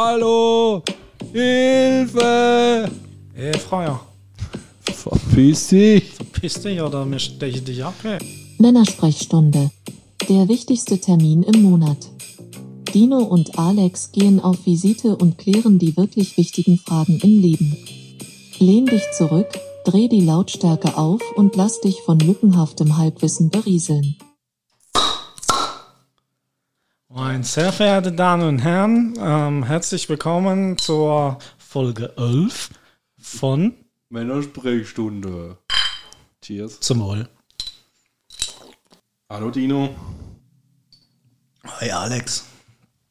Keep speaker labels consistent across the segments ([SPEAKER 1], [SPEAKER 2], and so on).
[SPEAKER 1] Hallo! Hilfe! Ey, Freier.
[SPEAKER 2] Verpiss dich!
[SPEAKER 1] Verpiss dich oder mir steche dich ab, ey.
[SPEAKER 3] Männersprechstunde. Der wichtigste Termin im Monat. Dino und Alex gehen auf Visite und klären die wirklich wichtigen Fragen im Leben. Lehn dich zurück, dreh die Lautstärke auf und lass dich von lückenhaftem Halbwissen berieseln.
[SPEAKER 1] Meine sehr verehrte Damen und Herren, ähm, herzlich willkommen zur Folge 11 von
[SPEAKER 2] Männersprechstunde. Cheers.
[SPEAKER 1] Zum Wohl.
[SPEAKER 2] Hallo Dino.
[SPEAKER 1] Hey Alex.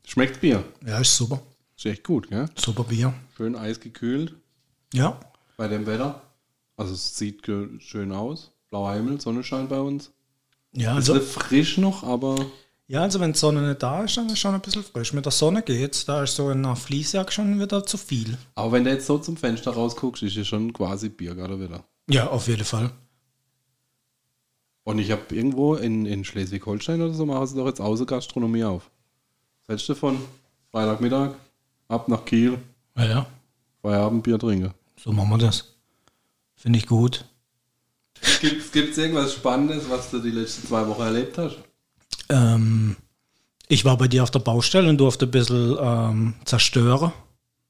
[SPEAKER 2] Schmeckt Bier?
[SPEAKER 1] Ja, ist super.
[SPEAKER 2] Ist echt gut, gell?
[SPEAKER 1] Super Bier.
[SPEAKER 2] Schön eisgekühlt
[SPEAKER 1] Ja.
[SPEAKER 2] bei dem Wetter. Also es sieht schön aus. Blauer Himmel, Sonne scheint bei uns.
[SPEAKER 1] Ja,
[SPEAKER 2] Also
[SPEAKER 1] also,
[SPEAKER 2] frisch noch, aber
[SPEAKER 1] ja, also wenn die Sonne nicht da ist, dann ist es schon ein bisschen frisch. Mit der Sonne geht's. Da ist so in einer Fließjacke schon wieder zu viel.
[SPEAKER 2] aber wenn du jetzt so zum Fenster rausguckst, ist es schon quasi Biergarten wieder.
[SPEAKER 1] Ja, auf jeden Fall.
[SPEAKER 2] Und ich habe irgendwo in, in Schleswig-Holstein oder so machen sie doch jetzt Außengastronomie auf. Hältst du von Freitagmittag ab nach Kiel,
[SPEAKER 1] Ja, ja.
[SPEAKER 2] Feierabendbier trinken?
[SPEAKER 1] So machen wir das. Finde ich gut.
[SPEAKER 2] Gibt es irgendwas Spannendes, was du die letzten zwei Wochen erlebt hast?
[SPEAKER 1] Ähm, ich war bei dir auf der Baustelle und durfte ein bisschen ähm, zerstören.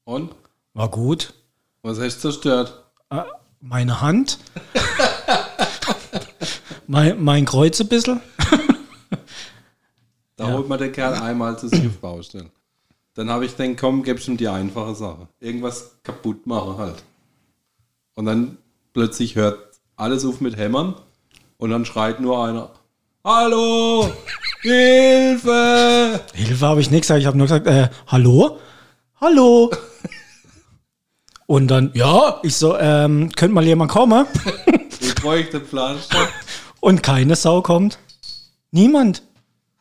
[SPEAKER 2] Und?
[SPEAKER 1] War gut.
[SPEAKER 2] Was hast du zerstört?
[SPEAKER 1] Äh, meine Hand. mein, mein Kreuz ein bisschen.
[SPEAKER 2] Da holt man den Kerl einmal zu sich auf Baustelle. Dann habe ich gedacht, komm, gib's ihm die einfache Sache. Irgendwas kaputt machen halt. Und dann plötzlich hört alles auf mit Hämmern und dann schreit nur einer, Hallo! Hilfe!
[SPEAKER 1] Hilfe habe ich nicht gesagt. Ich habe nur gesagt, äh, hallo? Hallo? Und dann, ja, ich so, ähm, könnte mal jemand kommen?
[SPEAKER 2] Ich bräuchte Pflaster.
[SPEAKER 1] Und keine Sau kommt. Niemand.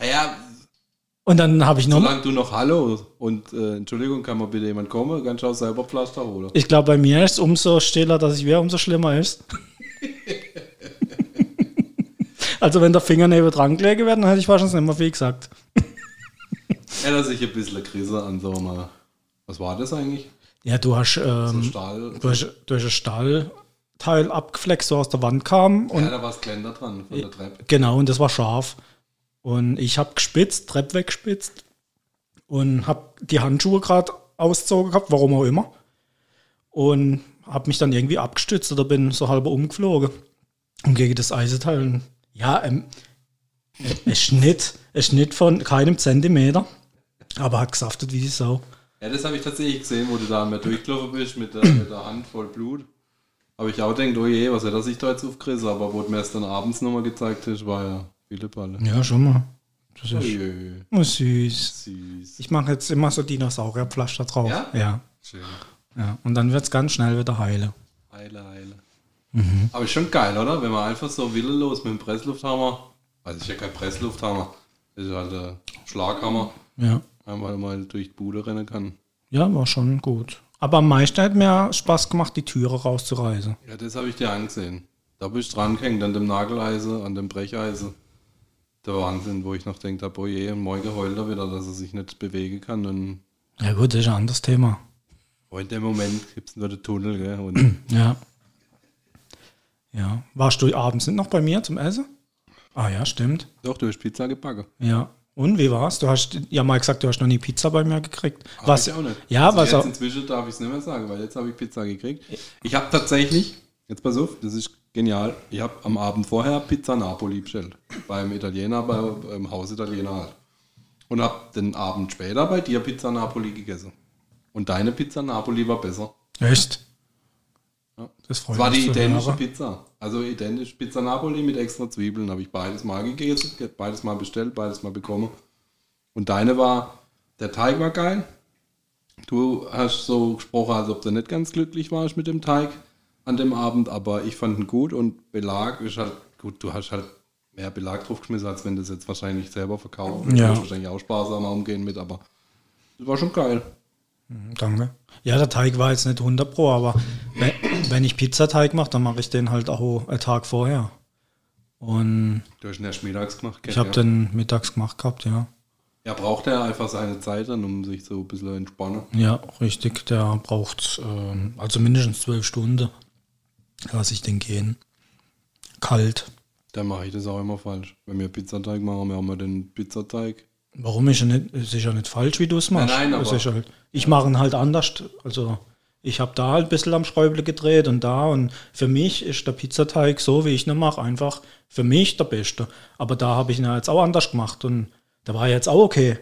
[SPEAKER 2] Ja,
[SPEAKER 1] Und dann habe ich noch,
[SPEAKER 2] solange du noch Hallo und äh, Entschuldigung, kann mal bitte jemand kommen, kannst du auch selber Pflaster holen.
[SPEAKER 1] ich glaube, bei mir ist es umso stiller, dass ich wäre, umso schlimmer ist. also wenn der Finger neben dran gelegen wäre, dann hätte ich wahrscheinlich nicht mehr viel gesagt.
[SPEAKER 2] Erinnert sich ein bisschen Krise an so mal. Was war das eigentlich?
[SPEAKER 1] Ja, du hast,
[SPEAKER 2] So
[SPEAKER 1] ähm,
[SPEAKER 2] Stahl.
[SPEAKER 1] du hast, du hast ein Stahlteil abgeflext, so aus der Wand kam. Und
[SPEAKER 2] ja, da war das Geländer dran von der Treppe.
[SPEAKER 1] Genau, und das war scharf. Und ich habe gespitzt, Treppe weggespitzt und habe die Handschuhe gerade ausgezogen gehabt, warum auch immer. Und habe mich dann irgendwie abgestützt oder bin so halber umgeflogen. Und gegen das Eisenteil. Ja, ähm, es Schnitt, es Schnitt von keinem Zentimeter, aber hat gesaftet wie die Sau.
[SPEAKER 2] Ja, das habe ich tatsächlich gesehen, wo du da mal durchgelaufen bist mit der, mit der Hand voll Blut. Habe ich auch gedacht, oh je, was hat er sich da jetzt aufgerissen? Aber wo du mir es dann abends nochmal gezeigt hast, war ja viele Balle.
[SPEAKER 1] Ja, schon mal. Das
[SPEAKER 2] Oh
[SPEAKER 1] ist
[SPEAKER 2] je,
[SPEAKER 1] oh, süß.
[SPEAKER 2] süß.
[SPEAKER 1] Ich mache jetzt immer so Dinosaurierpflaster drauf.
[SPEAKER 2] Ja?
[SPEAKER 1] Ja.
[SPEAKER 2] Schön.
[SPEAKER 1] ja. Und dann wird es ganz schnell wieder heilen.
[SPEAKER 2] Heile, heile.
[SPEAKER 1] Mhm.
[SPEAKER 2] Aber ist schon geil, oder? Wenn man einfach so willenlos mit dem Presslufthammer, also ist ja kein Presslufthammer, das ist halt ein Schlaghammer,
[SPEAKER 1] Ja.
[SPEAKER 2] einmal mal durch die Bude rennen kann.
[SPEAKER 1] Ja, war schon gut. Aber am meisten hat mir Spaß gemacht, die Türe rauszureißen.
[SPEAKER 2] Ja, das habe ich dir angesehen. Da bist du dran gehängt, an dem Nageleisen, an dem Brecheisen. Der Wahnsinn, wo ich noch denke, oh je, morgen heult er wieder, dass er sich nicht bewegen kann. Und
[SPEAKER 1] Ja gut, das ist ein anderes Thema.
[SPEAKER 2] oh, in dem Moment gibt es nur den Tunnel. Gell? Und
[SPEAKER 1] Ja. Ja. Warst du abends noch bei mir zum Essen? Ah ja, stimmt.
[SPEAKER 2] doch, du hast Pizza gebacken.
[SPEAKER 1] Ja. Und wie war's? Du hast ja mal gesagt, du hast noch nie Pizza bei mir gekriegt. Was?
[SPEAKER 2] ich auch nicht.
[SPEAKER 1] Ja,
[SPEAKER 2] also
[SPEAKER 1] was
[SPEAKER 2] jetzt
[SPEAKER 1] auch.
[SPEAKER 2] inzwischen darf ich es nicht mehr sagen, weil jetzt habe ich Pizza gekriegt. Ich habe tatsächlich, jetzt pass auf, das ist genial. Ich habe am Abend vorher Pizza Napoli bestellt. Beim Italiener, bei, beim Haus Italiener halt. Und habe den Abend später bei dir Pizza Napoli gegessen. Und deine Pizza Napoli war besser.
[SPEAKER 1] Echt?
[SPEAKER 2] Ja.
[SPEAKER 1] Das freut
[SPEAKER 2] Es war
[SPEAKER 1] mich
[SPEAKER 2] die
[SPEAKER 1] hören.
[SPEAKER 2] Pizza. Also identisch Pizza Napoli mit extra Zwiebeln. Habe ich beides mal gegessen, beides mal bestellt, beides mal bekommen. Und deine war, der Teig war geil. Du hast so gesprochen, als ob du nicht ganz glücklich warst mit dem Teig an dem Abend, aber ich fand ihn gut und Belag ist halt, gut, du hast halt mehr Belag draufgeschmissen, als wenn du es jetzt wahrscheinlich selber verkauft. Du
[SPEAKER 1] Ja.
[SPEAKER 2] wirst wahrscheinlich auch sparsamer umgehen mit, aber das war schon geil.
[SPEAKER 1] Danke. Ja, der Teig war jetzt nicht 100 Pro, aber wenn, ich Pizzateig mache, dann mache ich den halt auch einen Tag vorher. Und
[SPEAKER 2] Du hast ihn erst mittags gemacht, gell?
[SPEAKER 1] ich habe
[SPEAKER 2] ja.
[SPEAKER 1] den mittags gemacht gehabt, ja.
[SPEAKER 2] Ja, braucht er einfach seine Zeit dann, um sich so ein bisschen entspannen.
[SPEAKER 1] Ja, richtig. Der braucht ähm, also mindestens zwölf Stunden. Lasse ich den gehen. Kalt.
[SPEAKER 2] Dann mache ich das auch immer falsch. Wenn wir Pizzateig machen, wir haben wir den Pizzateig.
[SPEAKER 1] Warum ist er nicht, ist ja nicht falsch, wie du es machst.
[SPEAKER 2] Nein, nein, aber-
[SPEAKER 1] halt, ich mache ihn halt anders. Also ich habe da halt ein bisschen am Schräuble gedreht und da und für mich ist der Pizzateig so, wie ich ihn mache, einfach für mich der beste. Aber da habe ich ihn ja jetzt auch anders gemacht und der war jetzt auch okay.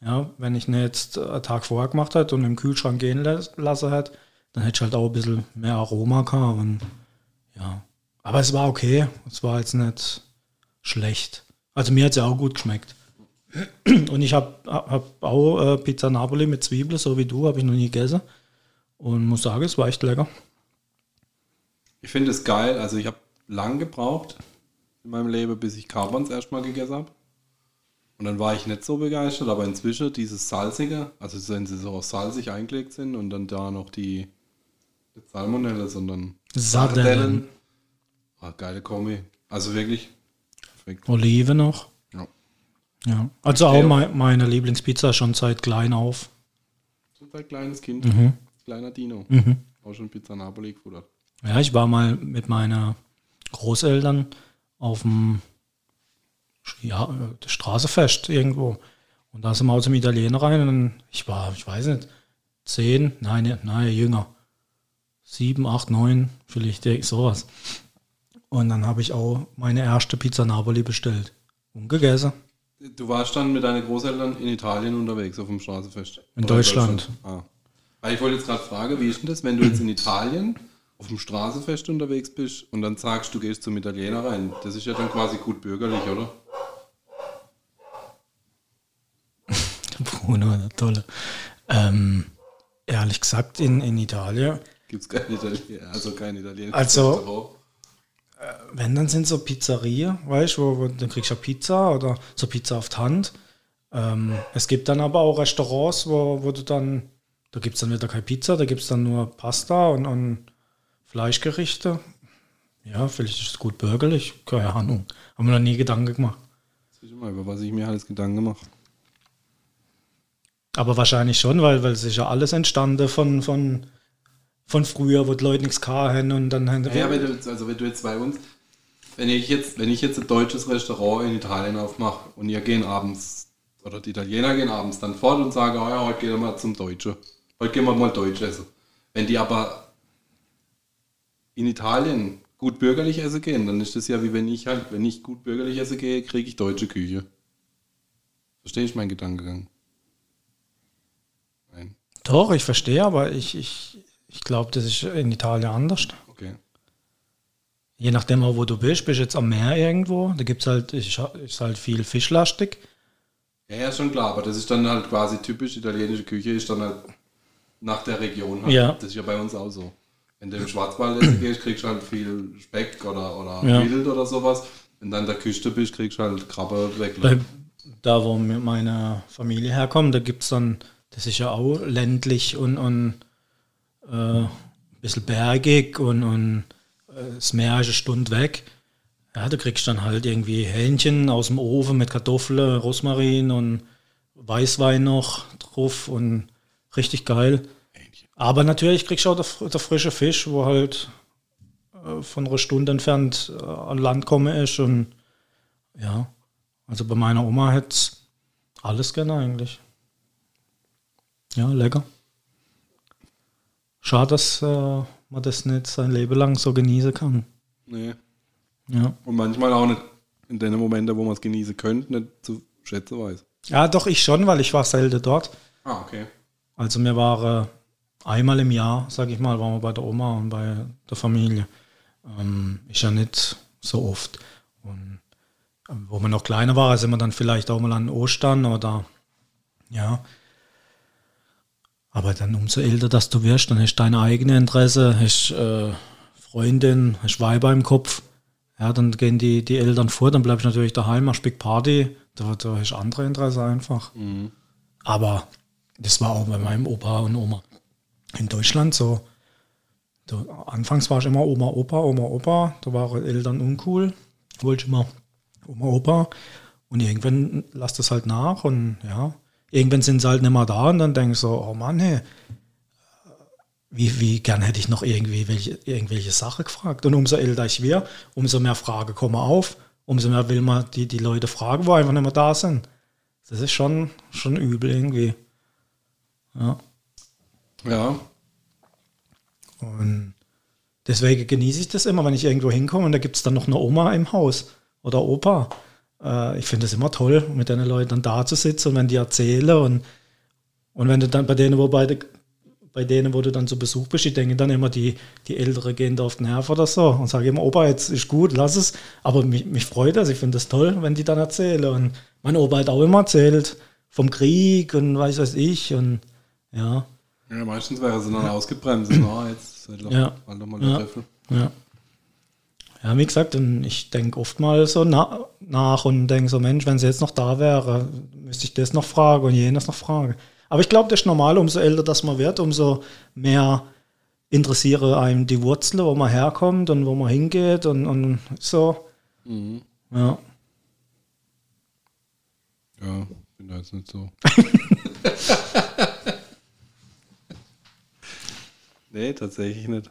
[SPEAKER 1] Ja, wenn ich ihn jetzt einen Tag vorher gemacht hätte und im Kühlschrank gehen las- lassen hätte, dann hätte ich halt auch ein bisschen mehr Aroma gehabt und ja. Aber es war okay. Es war jetzt nicht schlecht. Also mir hat es ja auch gut geschmeckt. Und ich habe hab auch äh, Pizza Napoli mit Zwiebeln, so wie du, habe ich noch nie gegessen. Und muss sagen, es war echt lecker.
[SPEAKER 2] Ich finde es geil. Also ich habe lang gebraucht in meinem Leben, bis ich Carbons erstmal gegessen habe. Und dann war ich nicht so begeistert, aber inzwischen dieses Salzige, also wenn sie so auch salzig eingelegt sind und dann da noch die nicht Salmonelle, sondern
[SPEAKER 1] Sardellen.
[SPEAKER 2] Ah, geile Kombi. Also wirklich perfekt.
[SPEAKER 1] Olive noch.
[SPEAKER 2] Ja.
[SPEAKER 1] Ja. Also auch
[SPEAKER 2] Okay.
[SPEAKER 1] mei- meine Lieblingspizza schon seit klein auf.
[SPEAKER 2] So ein kleines Kind, kleiner Dino. Auch schon Pizza Napoli gefuttert.
[SPEAKER 1] Ja, ich war mal mit meinen Großeltern auf dem ja, Straßefest irgendwo. Und da sind wir auch zum Italiener rein und ich war, ich weiß nicht, zehn, nein, nein, jünger. Sieben, acht, neun, vielleicht sowas. Und dann habe ich auch meine erste Pizza Napoli bestellt und gegessen.
[SPEAKER 2] Du warst dann mit deinen Großeltern in Italien unterwegs auf dem Straßenfest?
[SPEAKER 1] In
[SPEAKER 2] Oder
[SPEAKER 1] Deutschland.
[SPEAKER 2] Ah. Weil ich wollte jetzt gerade fragen, wie ist denn das, wenn du jetzt in Italien auf dem Straßenfest unterwegs bist und dann sagst, du gehst zum Italiener rein? Das ist ja dann quasi gut bürgerlich, oder?
[SPEAKER 1] Bruno, tolle. Ähm, ehrlich gesagt, in, in Italien
[SPEAKER 2] Gibt es kein Italiener, also kein italienisches
[SPEAKER 1] Also-
[SPEAKER 2] Restaurant?
[SPEAKER 1] Wenn, dann sind so Pizzeria, weißt du, wo, wo, dann kriegst du ja Pizza oder so Pizza auf die Hand. Ähm, es gibt dann aber auch Restaurants, wo, wo du dann, da gibt es dann wieder keine Pizza, da gibt es dann nur Pasta und, und Fleischgerichte. Ja, vielleicht ist es gut bürgerlich, keine Ahnung. Haben wir noch nie Gedanken gemacht.
[SPEAKER 2] Mal, über was ich mir alles Gedanken gemacht.
[SPEAKER 1] Aber wahrscheinlich schon, weil, weil es ist ja alles entstanden von, von, von früher, wo die Leute nichts hatten und dann haben
[SPEAKER 2] Ja, ja, wenn du, also wenn du jetzt bei uns, wenn ich jetzt, wenn ich jetzt ein deutsches Restaurant in Italien aufmache und ihr gehen abends, oder die Italiener gehen abends dann fort und sagen, oh ja, heute gehen wir mal zum Deutschen. Heute gehen wir mal Deutsch essen. Wenn die aber in Italien gut bürgerlich essen gehen, dann ist das ja wie wenn ich halt, wenn ich gut bürgerlich essen gehe, kriege ich deutsche Küche. Verstehe ich meinen Gedankengang? Nein.
[SPEAKER 1] Doch, ich verstehe, aber ich, ich, ich glaube, das ist in Italien anders.
[SPEAKER 2] Okay.
[SPEAKER 1] Je nachdem, auch wo du bist, bist du jetzt am Meer irgendwo, da gibt es halt, ist, ist halt viel fischlastig.
[SPEAKER 2] Ja, ja, schon klar, aber das ist dann halt quasi typisch italienische Küche, ist dann halt nach der Region. Halt.
[SPEAKER 1] Ja.
[SPEAKER 2] Das ist ja bei uns auch so. Wenn du im Schwarzwald essen gehst, kriegst du halt viel Speck oder, oder
[SPEAKER 1] Ja.
[SPEAKER 2] Wild oder sowas. Wenn du an der Küste bist, kriegst du halt Krabbe weg.
[SPEAKER 1] Bei, da, wo meine Familie herkommt, da gibt es dann, das ist ja auch ländlich und, und äh, ein bisschen bergig und, und äh, das Meer ist eine Stunde weg. Ja, da kriegst du dann halt irgendwie Hähnchen aus dem Ofen mit Kartoffeln, Rosmarin und Weißwein noch drauf und richtig geil. Aber natürlich kriegst du auch der, der frische Fisch, wo halt äh, von einer Stunde entfernt äh, an Land komme ist und ja, also bei meiner Oma hätte alles gerne eigentlich. Ja, lecker. Schade, dass äh, man das nicht sein Leben lang so genießen kann.
[SPEAKER 2] Nee.
[SPEAKER 1] Ja.
[SPEAKER 2] Und manchmal auch nicht in den Momenten, wo man es genießen könnte, nicht zu schätzen weiß.
[SPEAKER 1] ja, doch, ich schon, weil ich war selten dort.
[SPEAKER 2] Ah, okay.
[SPEAKER 1] Also mir war äh, einmal im Jahr, sag ich mal, waren wir bei der Oma und bei der Familie. Ähm, ist ja nicht so oft. Und ähm, wo man noch kleiner war, sind wir dann vielleicht auch mal an Ostern oder ja. Aber dann umso älter, dass du wirst, dann hast du deine eigene Interesse, hast äh, Freundin, hast Weiber im Kopf. Ja, dann gehen die, die Eltern vor, dann bleibst du natürlich daheim, machst Big Party. Da, da hast du andere Interesse einfach. Aber das war auch bei meinem Opa und Oma in Deutschland so. Da, anfangs war ich immer Oma, Opa, Oma, Opa. Da waren Eltern uncool. Wollte ich immer Oma, Opa. Und irgendwann lasst es halt nach und ja, irgendwann sind sie halt nicht mehr da und dann denke ich so, oh Mann, hey, wie, wie gern hätte ich noch irgendwie welche, irgendwelche Sachen gefragt. Und umso älter ich werde, umso mehr Fragen kommen auf, umso mehr will man die, die Leute fragen, wo einfach nicht mehr da sind. Das ist schon, schon übel irgendwie. Ja.
[SPEAKER 2] Ja.
[SPEAKER 1] Und deswegen genieße ich das immer, wenn ich irgendwo hinkomme und da gibt es dann noch eine Oma im Haus oder Opa. Äh, ich finde es immer toll, mit den Leuten dann da zu sitzen und wenn die erzählen und, und wenn du dann bei denen, wo beide bei denen, wo du dann zu Besuch bist, ich denke dann immer, die, die Ältere gehen da auf den Nerv oder so und sage immer, Opa, jetzt ist gut, lass es. Aber mich, mich freut das, ich finde das toll, wenn die dann erzählen. Und mein Opa hat auch immer erzählt vom Krieg und weiß was ich und ja.
[SPEAKER 2] Ja, meistens wäre sie dann ja. ausgebremst. Na, jetzt halt doch,
[SPEAKER 1] ja.
[SPEAKER 2] halt doch mal
[SPEAKER 1] ja. ja. Ja, wie gesagt, und ich denke oft mal so na nach und denke so, Mensch, wenn sie jetzt noch da wäre, müsste ich das noch fragen und jenes noch fragen. Aber ich glaube, das ist normal, umso älter das man wird, umso mehr interessiere einem die Wurzeln, wo man herkommt und wo man hingeht und, und so. Mhm. Ja.
[SPEAKER 2] Ja, bin da jetzt nicht so. nee, tatsächlich nicht.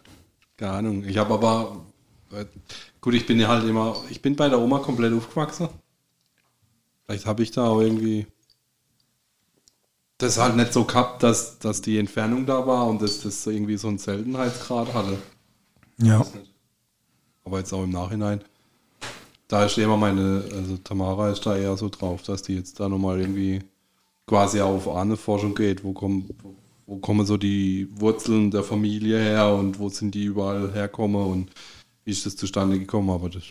[SPEAKER 2] Keine Ahnung. Ich habe aber, äh, gut, ich bin ja halt immer, ich bin bei der Oma komplett aufgewachsen. Vielleicht habe ich da auch irgendwie das halt nicht so gehabt, dass, dass die Entfernung da war und dass das irgendwie so einen Seltenheitsgrad hatte.
[SPEAKER 1] Ja.
[SPEAKER 2] Aber jetzt auch im Nachhinein. Da ist immer meine, also Tamara ist da eher so drauf, dass die jetzt da nochmal irgendwie quasi auf Ahnenforschung geht. Wo kommen, wo kommen so die Wurzeln der Familie her und wo sind die überall herkommen und wie ist das zustande gekommen? Aber das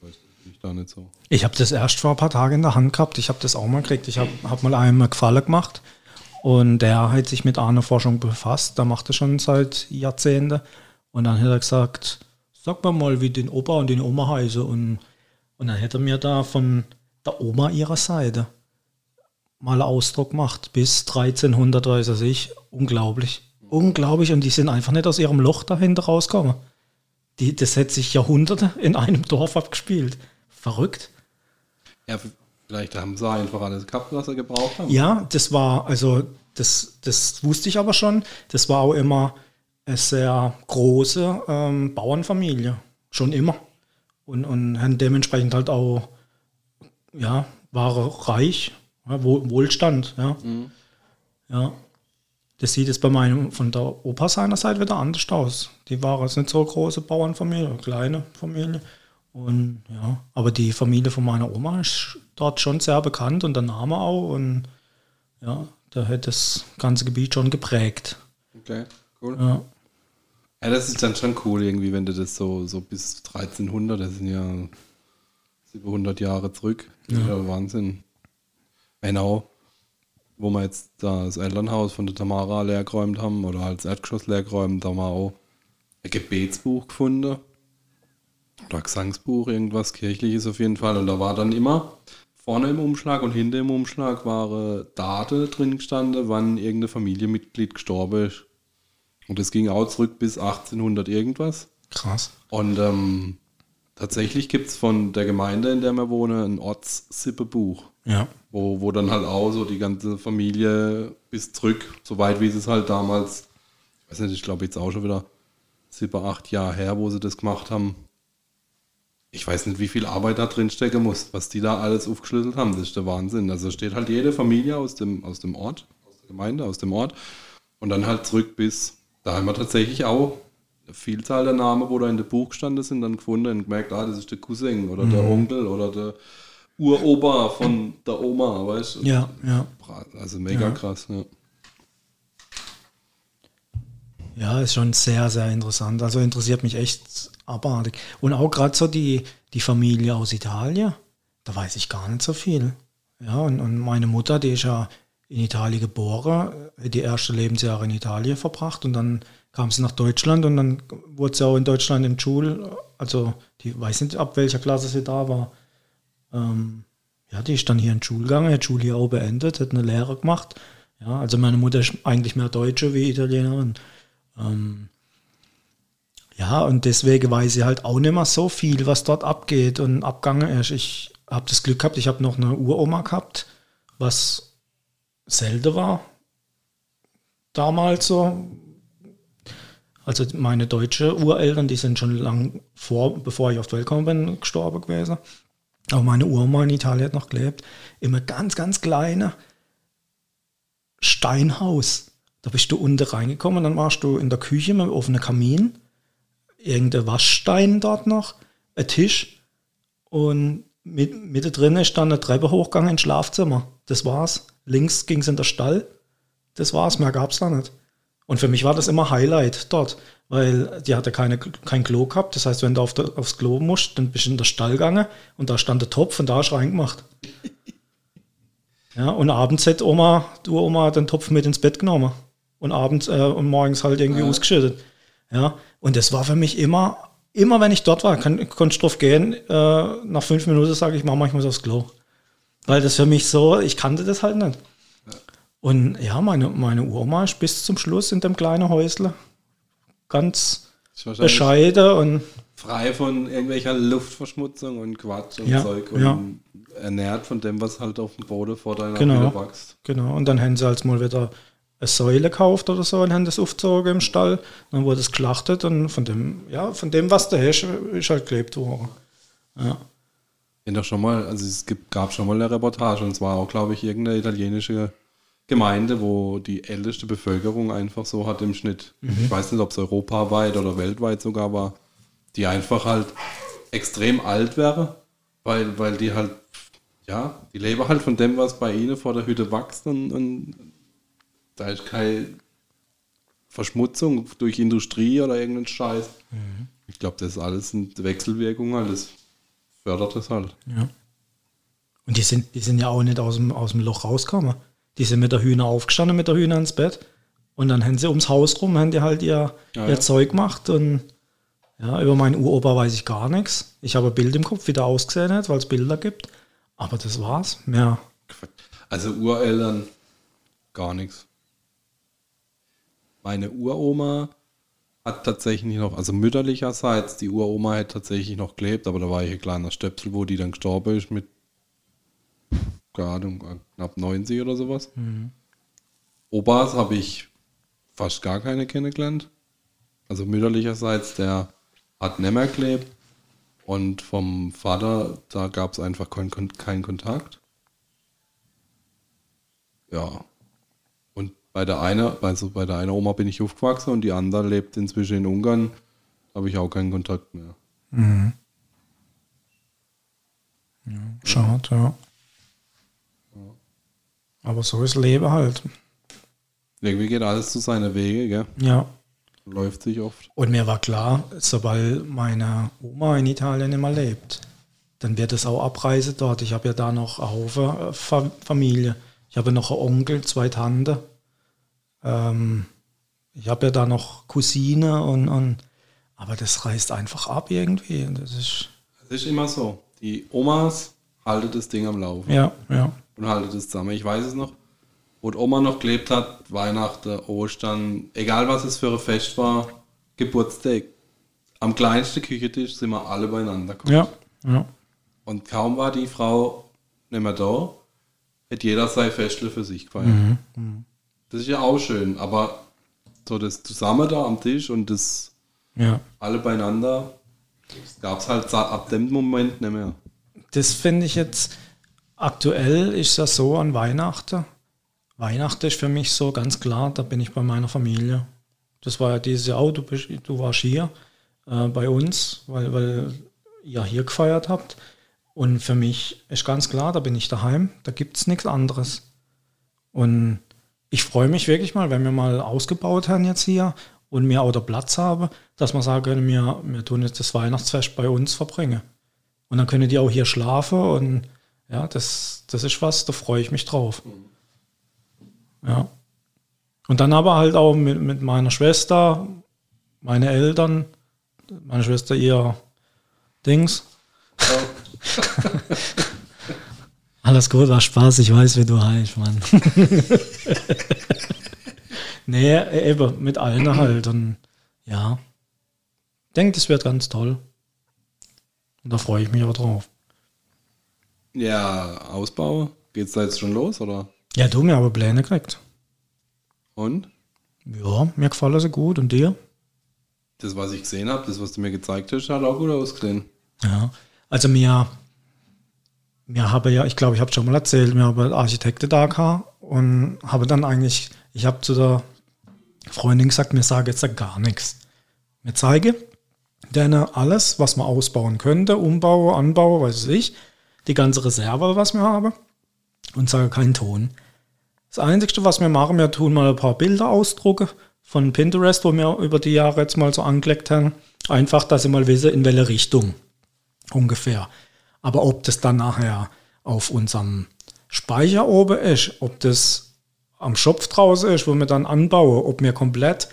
[SPEAKER 2] weiß ich da nicht so.
[SPEAKER 1] Ich habe das erst vor ein paar Tagen in der Hand gehabt. Ich habe das auch mal gekriegt. Ich habe hab mal einem eine Gefallen gemacht und der hat sich mit Ahnenforschung befasst, da macht er schon seit Jahrzehnten. Und dann hat er gesagt, sag mal mal, wie den Opa und den Oma heißen. Und, und dann hätte er mir da von der Oma ihrer Seite mal Ausdruck gemacht, bis 1300, weiß er ich. Unglaublich. Unglaublich. Und die sind einfach nicht aus ihrem Loch dahinter rausgekommen. Die, das hätte sich Jahrhunderte in einem Dorf abgespielt. Verrückt.
[SPEAKER 2] Ja, Vielleicht haben sie einfach alles gehabt, was sie gebraucht haben.
[SPEAKER 1] Ja, das war, also das, das wusste ich aber schon. Das war auch immer eine sehr große ähm, Bauernfamilie. Schon immer. Und, und haben dementsprechend halt auch, ja, war reich, ja, Wohlstand, ja. Mhm. Ja. Das sieht jetzt bei meinem, von der Opa seiner Seite wieder anders aus. Die war jetzt nicht so eine große Bauernfamilie, kleine Familie. Und ja, aber die Familie von meiner Oma ist dort schon sehr bekannt und der Name auch. Und ja, da hat das ganze Gebiet schon geprägt.
[SPEAKER 2] Okay, cool.
[SPEAKER 1] Ja.
[SPEAKER 2] Ja, das ist dann schon cool irgendwie, wenn du das so, so bis 1300, das sind ja 700 Jahre zurück. Ja. ja Wahnsinn. Genau. Wo wir jetzt das Elternhaus von der Tamara leergeräumt haben oder als Erdgeschoss leergeräumt, da haben wir auch ein Gebetsbuch gefunden oder Gesangsbuch, irgendwas kirchliches auf jeden Fall. Und da war dann immer vorne im Umschlag und hinter im Umschlag waren Daten drin gestanden, wann irgendein Familienmitglied gestorben ist. Und das ging auch zurück bis 1800 irgendwas.
[SPEAKER 1] Krass.
[SPEAKER 2] Und ähm, tatsächlich gibt es von der Gemeinde, in der wir wohnen, ein Ortssippebuch.
[SPEAKER 1] Ja.
[SPEAKER 2] Wo, wo dann halt auch so die ganze Familie bis zurück, so weit wie sie es halt damals, ich weiß nicht, ich glaube jetzt auch schon wieder sieben, acht Jahre her, wo sie das gemacht haben, ich weiß nicht, wie viel Arbeit da drin stecken muss, was die da alles aufgeschlüsselt haben. Das ist der Wahnsinn. Also steht halt jede Familie aus dem, aus dem Ort, aus der Gemeinde, aus dem Ort und dann halt zurück bis, da haben wir tatsächlich auch eine Vielzahl der Namen, wo da in dem Buch gestanden sind, dann gefunden und gemerkt, ah, das ist der Cousin oder mhm. der Onkel oder der Uropa von der Oma, weißt du?
[SPEAKER 1] Ja, ja.
[SPEAKER 2] Also mega ja. krass, ja.
[SPEAKER 1] Ja, ist schon sehr, sehr interessant. Also interessiert mich echt abartig. Und auch gerade so die, die Familie aus Italien, da weiß ich gar nicht so viel. Ja, und, und meine Mutter, die ist ja in Italien geboren, die ersten Lebensjahre in Italien verbracht und dann kam sie nach Deutschland und dann wurde sie auch in Deutschland in Schule, also die weiß nicht, ab welcher Klasse sie da war. Ähm, ja, die ist dann hier in Schule gegangen, hat Schule hier auch beendet, hat eine Lehre gemacht. Ja, also meine Mutter ist eigentlich mehr Deutsche wie Italienerin. Ähm, ja, und deswegen weiß ich halt auch nicht mehr so viel, was dort abgeht und abgangen ist. Ich habe das Glück gehabt, ich habe noch eine Uroma gehabt, was selten war. Damals so. Also meine deutsche Ureltern, die sind schon lang vor, bevor ich auf die Welt gekommen bin, gestorben gewesen. Aber meine Uroma in Italien hat noch gelebt. Immer ganz, ganz kleine Steinhaus. Da bist du unten reingekommen, dann warst du in der Küche mit einem offenen Kamin, irgendein Waschstein dort noch, ein Tisch und mit, drin stand eine Treppe hochgegangen ins Schlafzimmer. Das war's. Links ging es in der Stall. Das war's, mehr gab's da nicht. Und für mich war das immer Highlight dort, weil die hatte keine, kein Klo gehabt. Das heißt, wenn du auf der, aufs Klo musst, dann bist du in der Stall gegangen und da stand der Topf und da hast du reingemacht. Ja, und abends hat Oma, du Oma, den Topf mit ins Bett genommen. Und abends äh, und morgens halt irgendwie
[SPEAKER 2] Ja.
[SPEAKER 1] ausgeschüttet. Ja, und das war für mich immer, immer wenn ich dort war, kann, konnte ich drauf gehen, äh, nach fünf Minuten sage ich, Mama, ich muss aufs Klo. Weil das für mich so, ich kannte das halt nicht. Und ja, meine, meine Uroma ist bis zum Schluss in dem kleinen Häusle ganz bescheiden und
[SPEAKER 2] frei von irgendwelcher Luftverschmutzung und Quatsch und
[SPEAKER 1] Ja,
[SPEAKER 2] Zeug und
[SPEAKER 1] ja.
[SPEAKER 2] ernährt von dem, was halt auf dem Boden vor deiner
[SPEAKER 1] Genau.
[SPEAKER 2] Wächst.
[SPEAKER 1] Genau, und dann haben sie halt mal wieder eine Säule gekauft oder so und haben das aufgezogen im Stall. Dann wurde es geschlachtet und von dem, ja, von dem, was da ist, ist halt gelebt worden. Ja.
[SPEAKER 2] Ich doch schon mal, also es gibt, gab schon mal eine Reportage und zwar auch, glaube ich, irgendeine italienische Gemeinde, wo die älteste Bevölkerung einfach so hat im Schnitt. Ich weiß nicht, ob es europaweit oder weltweit sogar war, die einfach halt extrem alt wäre, weil, weil die halt, ja, die leben halt von dem, was bei ihnen vor der Hütte wächst und, und da ist keine Verschmutzung durch Industrie oder irgendeinen Scheiß. Ich glaube, das ist alles eine Wechselwirkung, halt. das fördert es halt.
[SPEAKER 1] ja. Und die sind, die sind ja auch nicht aus dem, aus dem Loch rausgekommen. Die sind mit der Hühner aufgestanden, mit der Hühner ins Bett. Und dann haben sie ums Haus rum, haben die halt ihr,
[SPEAKER 2] Ja,
[SPEAKER 1] ihr
[SPEAKER 2] ja.
[SPEAKER 1] Zeug gemacht. Und ja, über meinen Uropa weiß ich gar nichts. Ich habe ein Bild im Kopf, wie der ausgesehen hat, weil es Bilder gibt. Aber das war's. Mehr.
[SPEAKER 2] Also Ureltern gar nichts. Meine Uroma hat tatsächlich noch, also mütterlicherseits, die Uroma hat tatsächlich noch gelebt, aber da war ich ein kleiner Stöpsel, wo die dann gestorben ist mit keine Ahnung, knapp 90 oder sowas. Opas habe ich fast gar keine kennengelernt. Also mütterlicherseits, der hat nicht mehr gelebt. Und vom Vater, da gab es einfach keinen keinen Kontakt. Ja. Und bei der einer, also bei der einen Oma bin ich aufgewachsen und die andere lebt inzwischen in Ungarn. Habe ich auch keinen Kontakt mehr.
[SPEAKER 1] Schade, ja. Aber so ist Leben halt.
[SPEAKER 2] Irgendwie geht alles zu seiner Wege, gell?
[SPEAKER 1] Ja.
[SPEAKER 2] Läuft sich oft.
[SPEAKER 1] Und mir war klar, sobald meine Oma in Italien immer lebt, dann wird es auch Abreise dort. Ich habe ja da noch eine Haufen äh, Fa Familie. Ich habe noch einen Onkel, zwei Tanten. Ähm, ich habe ja da noch Cousine und, und aber das reißt einfach ab irgendwie. Das ist
[SPEAKER 2] Es ist immer so. Die Omas halten das Ding am Laufen.
[SPEAKER 1] ja, ja,
[SPEAKER 2] und haltet es zusammen. Ich weiß es noch, wo die Oma noch gelebt hat, Weihnachten, Ostern, egal was es für ein Fest war, Geburtstag. Am kleinsten Küchentisch sind wir alle beieinander gekommen.
[SPEAKER 1] ja, ja,
[SPEAKER 2] Und kaum war die Frau nicht mehr da, hat jeder sein Festle für sich gefeiert.
[SPEAKER 1] Mhm,
[SPEAKER 2] Das ist ja auch schön, aber so das Zusammen da am Tisch und das
[SPEAKER 1] ja.
[SPEAKER 2] alle beieinander, das gab es halt ab dem Moment nicht mehr.
[SPEAKER 1] Das finde ich jetzt, aktuell ist das so an Weihnachten. Weihnachten ist für mich so ganz klar, da bin ich bei meiner Familie. Das war ja dieses Jahr auch, du, bist, du warst hier äh, bei uns, weil, weil ihr hier gefeiert habt. Und für mich ist ganz klar, da bin ich daheim, da gibt es nichts anderes. Und ich freue mich wirklich mal, wenn wir mal ausgebaut haben jetzt hier und mir auch der Platz habe, dass man sagen können, wir, wir tun jetzt das Weihnachtsfest bei uns verbringen. Und dann können die auch hier schlafen und ja, das, das ist was, da freue ich mich drauf. Ja. Und dann aber halt auch mit, mit meiner Schwester, meine Eltern, meine Schwester ihr Dings. Alles gut, war Spaß, ich weiß, wie du heißt, Mann. nee, eben, mit allen halt. Und ja, denke, das wird ganz toll. Und da freue ich mich auch drauf.
[SPEAKER 2] Ja, Ausbau. Geht's da jetzt schon los, oder?
[SPEAKER 1] Ja, du mir aber Pläne gekriegt.
[SPEAKER 2] Und?
[SPEAKER 1] Ja, mir gefallen sie gut. Und dir?
[SPEAKER 2] Das, was ich gesehen habe, das, was du mir gezeigt hast, hat auch gut ausgesehen.
[SPEAKER 1] Ja. Also mir, mir habe ja, ich glaube, ich habe schon mal erzählt, mir habe Architekte da gehabt und habe dann eigentlich, ich habe zu der Freundin gesagt, mir sage jetzt da gar nichts. Mir zeige denen alles, was man ausbauen könnte, Umbau, Anbau, weiß ich, die ganze Reserve, was wir haben und sage keinen Ton. Das Einzige, was wir machen, wir tun mal ein paar Bilder ausdrucken von Pinterest, wo wir über die Jahre jetzt mal so angelegt haben. Einfach, dass sie mal wissen, in welche Richtung ungefähr. Aber ob das dann nachher auf unserem Speicher oben ist, ob das am Schopf draußen ist, wo wir dann anbauen, ob wir komplett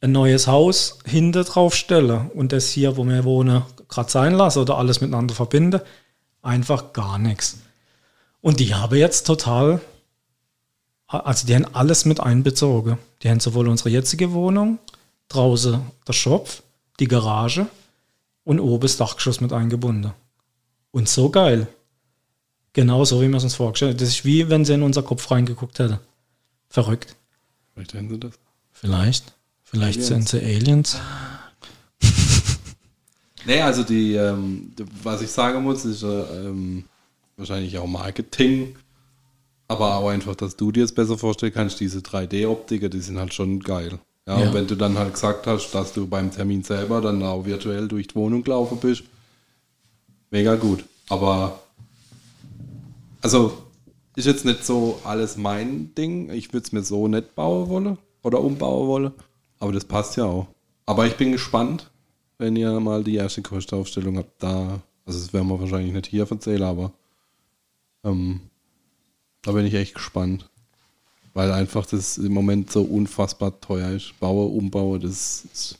[SPEAKER 1] ein neues Haus hinter drauf stellen und das hier, wo wir wohnen, gerade sein lassen oder alles miteinander verbinden, einfach gar nichts. Und die haben jetzt total, also die haben alles mit einbezogen. Die haben sowohl unsere jetzige Wohnung, draußen der Schopf, die Garage und oben das Dachgeschoss mit eingebunden. Und so geil. Genau so, wie wir es uns vorgestellt haben. Das ist wie, wenn sie in unser Kopf reingeguckt hätten. Verrückt.
[SPEAKER 2] Vielleicht hätten sie das.
[SPEAKER 1] Vielleicht. Vielleicht
[SPEAKER 2] Aliens.
[SPEAKER 1] sind sie Aliens.
[SPEAKER 2] Nee, also die, ähm, was ich sagen muss, ist äh, ähm, wahrscheinlich auch Marketing, aber auch einfach, dass du dir es besser vorstellen kannst, diese 3D-Optiker, die sind halt schon geil. Ja,
[SPEAKER 1] Ja.
[SPEAKER 2] Und wenn du dann halt gesagt hast, dass du beim Termin selber dann auch virtuell durch die Wohnung gelaufen bist, mega gut. Aber also ist jetzt nicht so alles mein Ding. Ich würde es mir so nicht bauen wollen oder umbauen wollen. Aber das passt ja auch. Aber ich bin gespannt, wenn ihr mal die erste Kostaufstellung habt. Da, also das werden wir wahrscheinlich nicht hier erzählen, aber ähm, da bin ich echt gespannt. Weil einfach das im Moment so unfassbar teuer ist. Baue, umbaue, das ist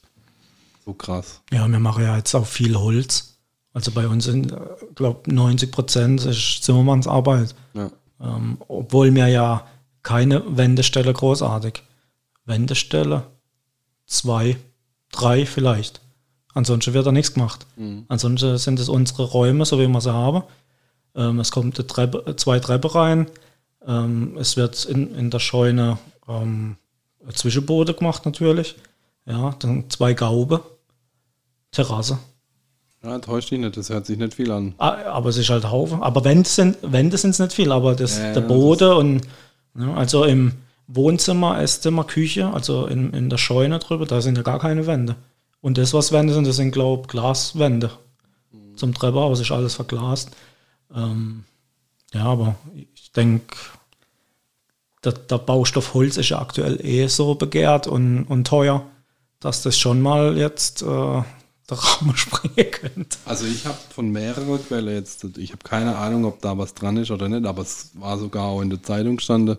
[SPEAKER 2] so krass.
[SPEAKER 1] Ja, wir machen ja jetzt auch viel Holz. Also bei uns sind, glaube 90 Prozent ist Zimmermannsarbeit.
[SPEAKER 2] Ja.
[SPEAKER 1] Ähm, obwohl wir ja keine Wendestelle großartig. Wendestelle zwei, drei vielleicht. Ansonsten wird da nichts gemacht. Ansonsten sind es unsere Räume, so wie wir sie haben. Ähm, es kommt Treppe, zwei Treppen rein. Ähm, es wird in, in der Scheune ähm, Zwischenboden gemacht natürlich. Ja, dann zwei Gaube, Terrasse.
[SPEAKER 2] ja, täuscht dich nicht, das hört sich nicht viel an.
[SPEAKER 1] Ah, Aber es ist halt Haufen. Aber Wände sind Wände sind es nicht viel, aber das,
[SPEAKER 2] Ja,
[SPEAKER 1] der
[SPEAKER 2] ja,
[SPEAKER 1] Boden und ne, also im Wohnzimmer, Esszimmer, Küche, also in, in der Scheune drüber, da sind ja gar keine Wände. Und das, was Wände sind, das sind, glaube ich, Glaswände. Zum Treppenhaus ist alles verglast. Ähm, ja, aber ich denke, der, der Baustoff Holz ist ja aktuell eh so begehrt und, und teuer, dass das schon mal jetzt äh, der Rahmen springen könnte.
[SPEAKER 2] Also ich habe von mehreren Quellen jetzt, ich habe keine Ahnung, ob da was dran ist oder nicht, aber es war sogar auch in der Zeitung stande,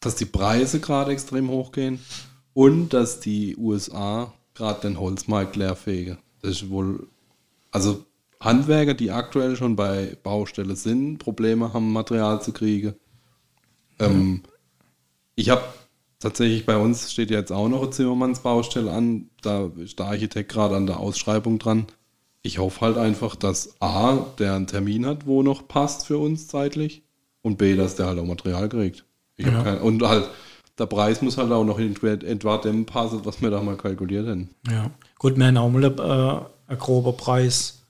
[SPEAKER 2] dass die Preise gerade extrem hochgehen und dass die USA gerade den Holzmarkt leerfegen. Das ist wohl, also Handwerker, die aktuell schon bei Baustelle sind, Probleme haben, Material zu kriegen. Ähm, ich habe tatsächlich bei uns steht ja jetzt auch noch eine Zimmermannsbaustelle an. Da ist der Architekt gerade an der Ausschreibung dran. Ich hoffe halt einfach, dass A, der einen Termin hat, wo noch passt für uns zeitlich und B, dass der halt auch Material kriegt.
[SPEAKER 1] Ja.
[SPEAKER 2] kein, und halt, der Preis muss halt auch noch in etwa dem passen, was wir da mal kalkuliert haben.
[SPEAKER 1] Ja, gut, wir haben auch mal äh, ein grober Preis.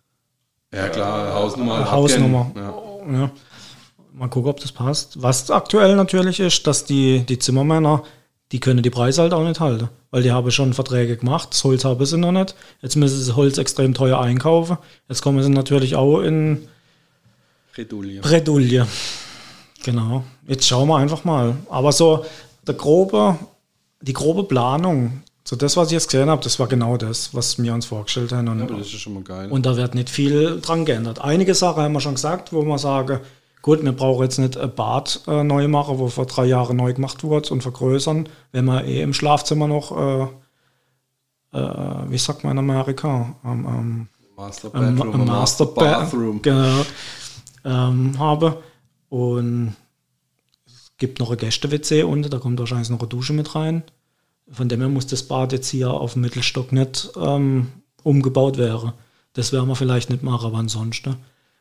[SPEAKER 2] Ja klar, Hausnummer. halt
[SPEAKER 1] Hausnummer.
[SPEAKER 2] abkennen.
[SPEAKER 1] Ja. Mal gucken, ob das passt. Was aktuell natürlich ist, dass die, die Zimmermänner, die können die Preise halt auch nicht halten. Weil die haben schon Verträge gemacht, das Holz haben sie noch nicht. Jetzt müssen sie das Holz extrem teuer einkaufen. Jetzt kommen sie natürlich auch in
[SPEAKER 2] Ja. Redouille.
[SPEAKER 1] Bredouille. Genau. Jetzt schauen wir einfach mal. Aber so der grobe, die grobe Planung, so das, was ich jetzt gesehen habe, das war genau das, was wir uns vorgestellt haben. Und,
[SPEAKER 2] Ja, aber das ist schon mal geil.
[SPEAKER 1] und da wird nicht viel dran geändert. Einige Sachen haben wir schon gesagt, wo wir sagen, gut, wir brauchen jetzt nicht ein Bad äh, neu machen, wo vor drei Jahren neu gemacht wurde und vergrößern, wenn wir eh im Schlafzimmer noch, äh, äh, wie sagt man in Amerika, ähm, ähm,
[SPEAKER 2] Master
[SPEAKER 1] ein,
[SPEAKER 2] Bedroom,
[SPEAKER 1] ein
[SPEAKER 2] ein
[SPEAKER 1] Master
[SPEAKER 2] Bathroom.
[SPEAKER 1] Genau, ähm, habe. Und gibt noch ein Gäste-WC unten, da kommt wahrscheinlich noch eine Dusche mit rein. Von dem her muss das Bad jetzt hier auf dem Mittelstock nicht ähm, umgebaut werden. Das werden wir vielleicht nicht machen, aber ansonsten.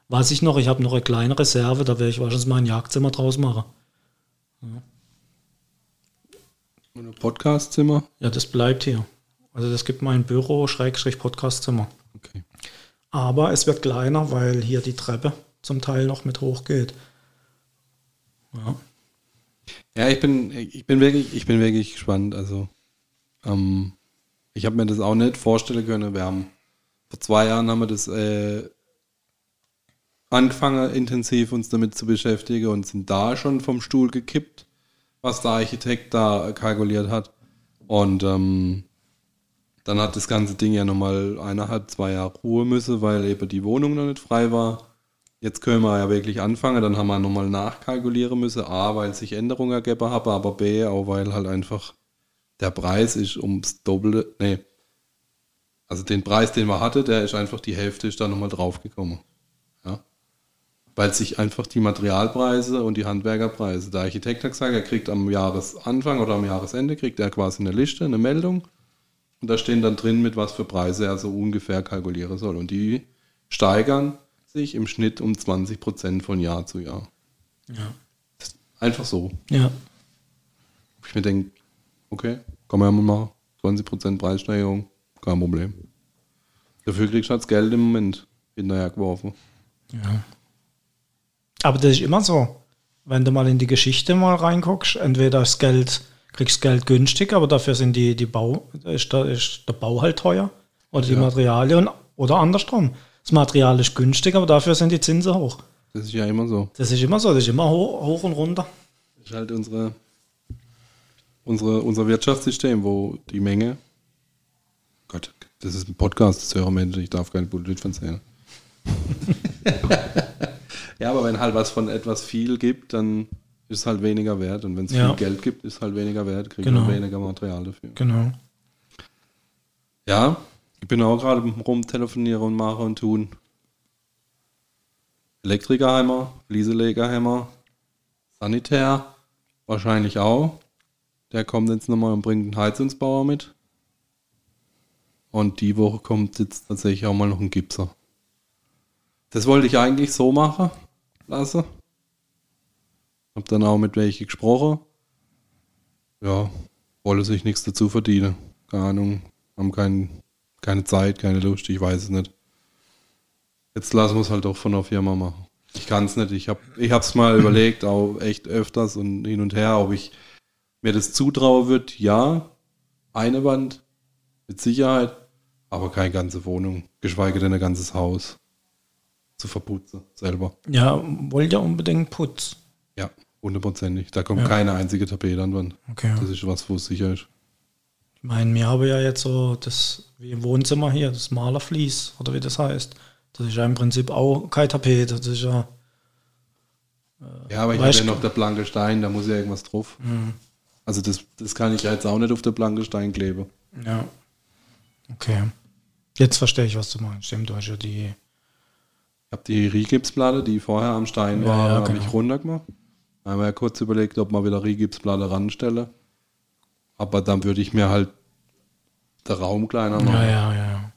[SPEAKER 1] weiß ich noch, ich habe noch eine kleine Reserve, da werde ich wahrscheinlich mal ein Jagdzimmer draus machen.
[SPEAKER 2] Und ein Podcastzimmer?
[SPEAKER 1] Ja, das bleibt hier. Also das gibt mein Büro, Schrägstrich Podcastzimmer.
[SPEAKER 2] Okay.
[SPEAKER 1] Aber es wird kleiner, weil hier die Treppe zum Teil noch mit hochgeht. Ja.
[SPEAKER 2] Ja, ich bin, ich bin wirklich, ich bin wirklich gespannt. Also, ähm, ich habe mir das auch nicht vorstellen können. Wir haben vor zwei Jahren haben wir das äh, angefangen, intensiv uns damit zu beschäftigen und sind da schon vom Stuhl gekippt, was der Architekt da kalkuliert hat. Und ähm, dann hat das ganze Ding ja nochmal eineinhalb, zwei Jahre Ruhe müssen, weil eben die Wohnung noch nicht frei war. Jetzt können wir ja wirklich anfangen, dann haben wir nochmal nachkalkulieren müssen. A, weil sich Änderungen ergeben haben, aber B, auch weil halt einfach der Preis ist ums Doppelte, nee, also den Preis, den wir hatte, der ist einfach die Hälfte ist da nochmal draufgekommen. Ja. Weil sich einfach die Materialpreise und die Handwerkerpreise, der Architekt hat gesagt, er kriegt am Jahresanfang oder am Jahresende, kriegt er quasi eine Liste, eine Meldung und da stehen dann drin, mit was für Preise er so ungefähr kalkulieren soll. Und die steigern sich im Schnitt um 20 Prozent von Jahr zu Jahr.
[SPEAKER 1] Ja.
[SPEAKER 2] Einfach so.
[SPEAKER 1] Ja.
[SPEAKER 2] Ich mir denke, okay, kann man ja mal machen. 20 Prozent Preissteigerung, kein Problem. Dafür kriegst du halt das Geld im Moment hinterher geworfen.
[SPEAKER 1] ja. Aber das ist immer so. Wenn du mal in die Geschichte mal reinguckst, entweder das Geld, kriegst Geld günstig, aber dafür sind die, die Bau, ist der, ist der Bau halt teuer. Oder die
[SPEAKER 2] Ja.
[SPEAKER 1] Materialien. Oder andersrum. Das Material ist günstig, aber dafür sind die Zinsen hoch.
[SPEAKER 2] Das ist ja immer so.
[SPEAKER 1] Das ist immer so, das ist immer hoch, hoch und runter.
[SPEAKER 2] Das ist halt unsere, unsere, unser Wirtschaftssystem, wo die Menge. Gott, das ist ein Podcast, das hören Menschen, ich darf kein Bullshit erzählen. ja, aber wenn halt was von etwas viel gibt, dann ist es halt weniger wert. Und wenn es
[SPEAKER 1] Ja.
[SPEAKER 2] viel Geld gibt, ist es halt weniger wert, kriegt
[SPEAKER 1] Genau.
[SPEAKER 2] man weniger Material dafür.
[SPEAKER 1] Genau.
[SPEAKER 2] Ja, ich bin auch gerade rumtelefonieren und machen und tun. Elektrikerheimer, Flieselegerheimer, Sanitär, wahrscheinlich auch. Der kommt jetzt nochmal und bringt einen Heizungsbauer mit. Und die Woche kommt jetzt tatsächlich auch mal noch ein Gipser. Das wollte ich eigentlich so machen lassen. Hab dann auch mit welchen gesprochen. Ja, wolle sich nichts dazu verdienen. Keine Ahnung, haben kein, keine Zeit, keine Lust, ich weiß es nicht. Jetzt lassen wir es halt doch von der Firma machen. Ich kann es nicht. Ich habe ich es mal überlegt, auch echt öfters und hin und her, ob ich mir das zutrauen würde. Ja, eine Wand, mit Sicherheit, aber keine ganze Wohnung, geschweige denn ein ganzes Haus zu verputzen, selber.
[SPEAKER 1] Ja, wollt ihr unbedingt Putz?
[SPEAKER 2] Ja, hundertprozentig. Da kommt
[SPEAKER 1] Ja.
[SPEAKER 2] keine einzige Tapete an Wand.
[SPEAKER 1] Okay.
[SPEAKER 2] Das ist was, wo es sicher ist.
[SPEAKER 1] Ich meine, wir haben ja jetzt so das wie im Wohnzimmer hier, das Malerflies oder wie das heißt. Das ist ja im Prinzip auch kein Tapete. Das ist ja.
[SPEAKER 2] Ja, aber ich habe ja noch der blanke Stein, da muss ja irgendwas drauf. Also das, das kann ich ja jetzt auch nicht auf der blanke Stein kleben.
[SPEAKER 1] Ja. Okay. Jetzt verstehe ich, was du meinst. Stimmt, du hast ja die.
[SPEAKER 2] Ich habe die Rigipsplatte, die vorher am Stein
[SPEAKER 1] Ja,
[SPEAKER 2] war,
[SPEAKER 1] ja,
[SPEAKER 2] habe
[SPEAKER 1] genau.
[SPEAKER 2] ich runtergemacht. Da haben wir ja kurz überlegt, ob man wieder Rigipsplatte ranstelle. Aber dann würde ich mir halt der Raum kleiner machen.
[SPEAKER 1] Ja, ja, ja.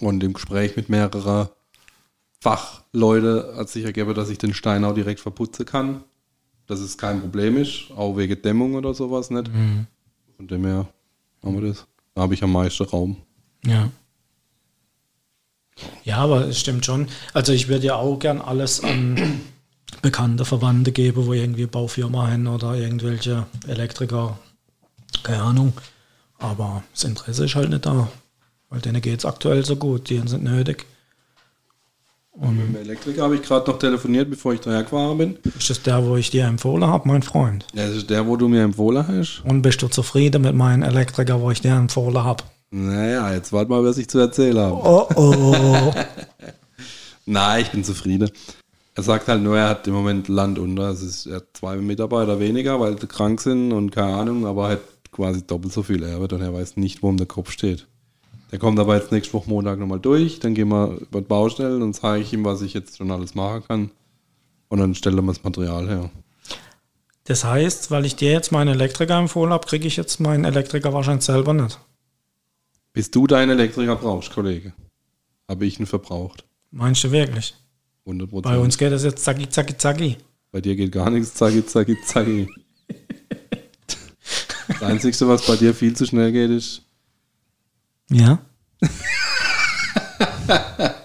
[SPEAKER 2] Und im Gespräch mit mehreren Fachleute hat sich ergeben, dass ich den Stein auch direkt verputzen kann. Dass es kein Problem ist, auch wegen Dämmung oder sowas nicht.
[SPEAKER 1] Mhm.
[SPEAKER 2] Von dem her haben wir das. Da habe ich am meisten Raum.
[SPEAKER 1] Ja. Ja, aber es stimmt schon. Also ich würde ja auch gern alles an bekannte Verwandte geben, wo irgendwie Baufirma haben oder irgendwelche Elektriker. Keine Ahnung. Aber das Interesse ist halt nicht da. Weil denen geht es aktuell so gut. Die sind nötig.
[SPEAKER 2] Mit dem Elektriker habe ich gerade noch telefoniert, bevor ich daher gefahren bin.
[SPEAKER 1] Ist das der, wo ich dir empfohlen habe, mein Freund?
[SPEAKER 2] Ja, das ist der, wo du mir empfohlen hast.
[SPEAKER 1] Und bist du zufrieden mit meinem Elektriker, wo ich dir empfohlen habe?
[SPEAKER 2] Naja, jetzt warte mal, was ich zu erzählen habe.
[SPEAKER 1] Oh oh.
[SPEAKER 2] Nein, ich bin zufrieden. Er sagt halt nur, er hat im Moment Land unter. Es ist, er hat zwei Mitarbeiter weniger, weil sie krank sind und keine Ahnung, aber er hat quasi doppelt so viel Erbe und er weiß nicht, wo ihm der Kopf steht. Der kommt aber jetzt nächste Woche Montag nochmal durch, dann gehen wir über die Baustellen und zeige ich ihm, was ich jetzt schon alles machen kann. Und dann stellen wir das Material her.
[SPEAKER 1] Das heißt, weil ich dir jetzt meinen Elektriker empfohlen habe, kriege ich jetzt meinen Elektriker wahrscheinlich selber nicht.
[SPEAKER 2] Bis du deinen Elektriker brauchst, Kollege, habe ich ihn verbraucht.
[SPEAKER 1] Meinst du wirklich?
[SPEAKER 2] 100
[SPEAKER 1] Bei uns geht das jetzt zacki, zacki, zacki.
[SPEAKER 2] Bei dir geht gar nichts, zacki, zacki, zacki. Das Einzige, was bei dir viel zu schnell geht, ist
[SPEAKER 1] Ja.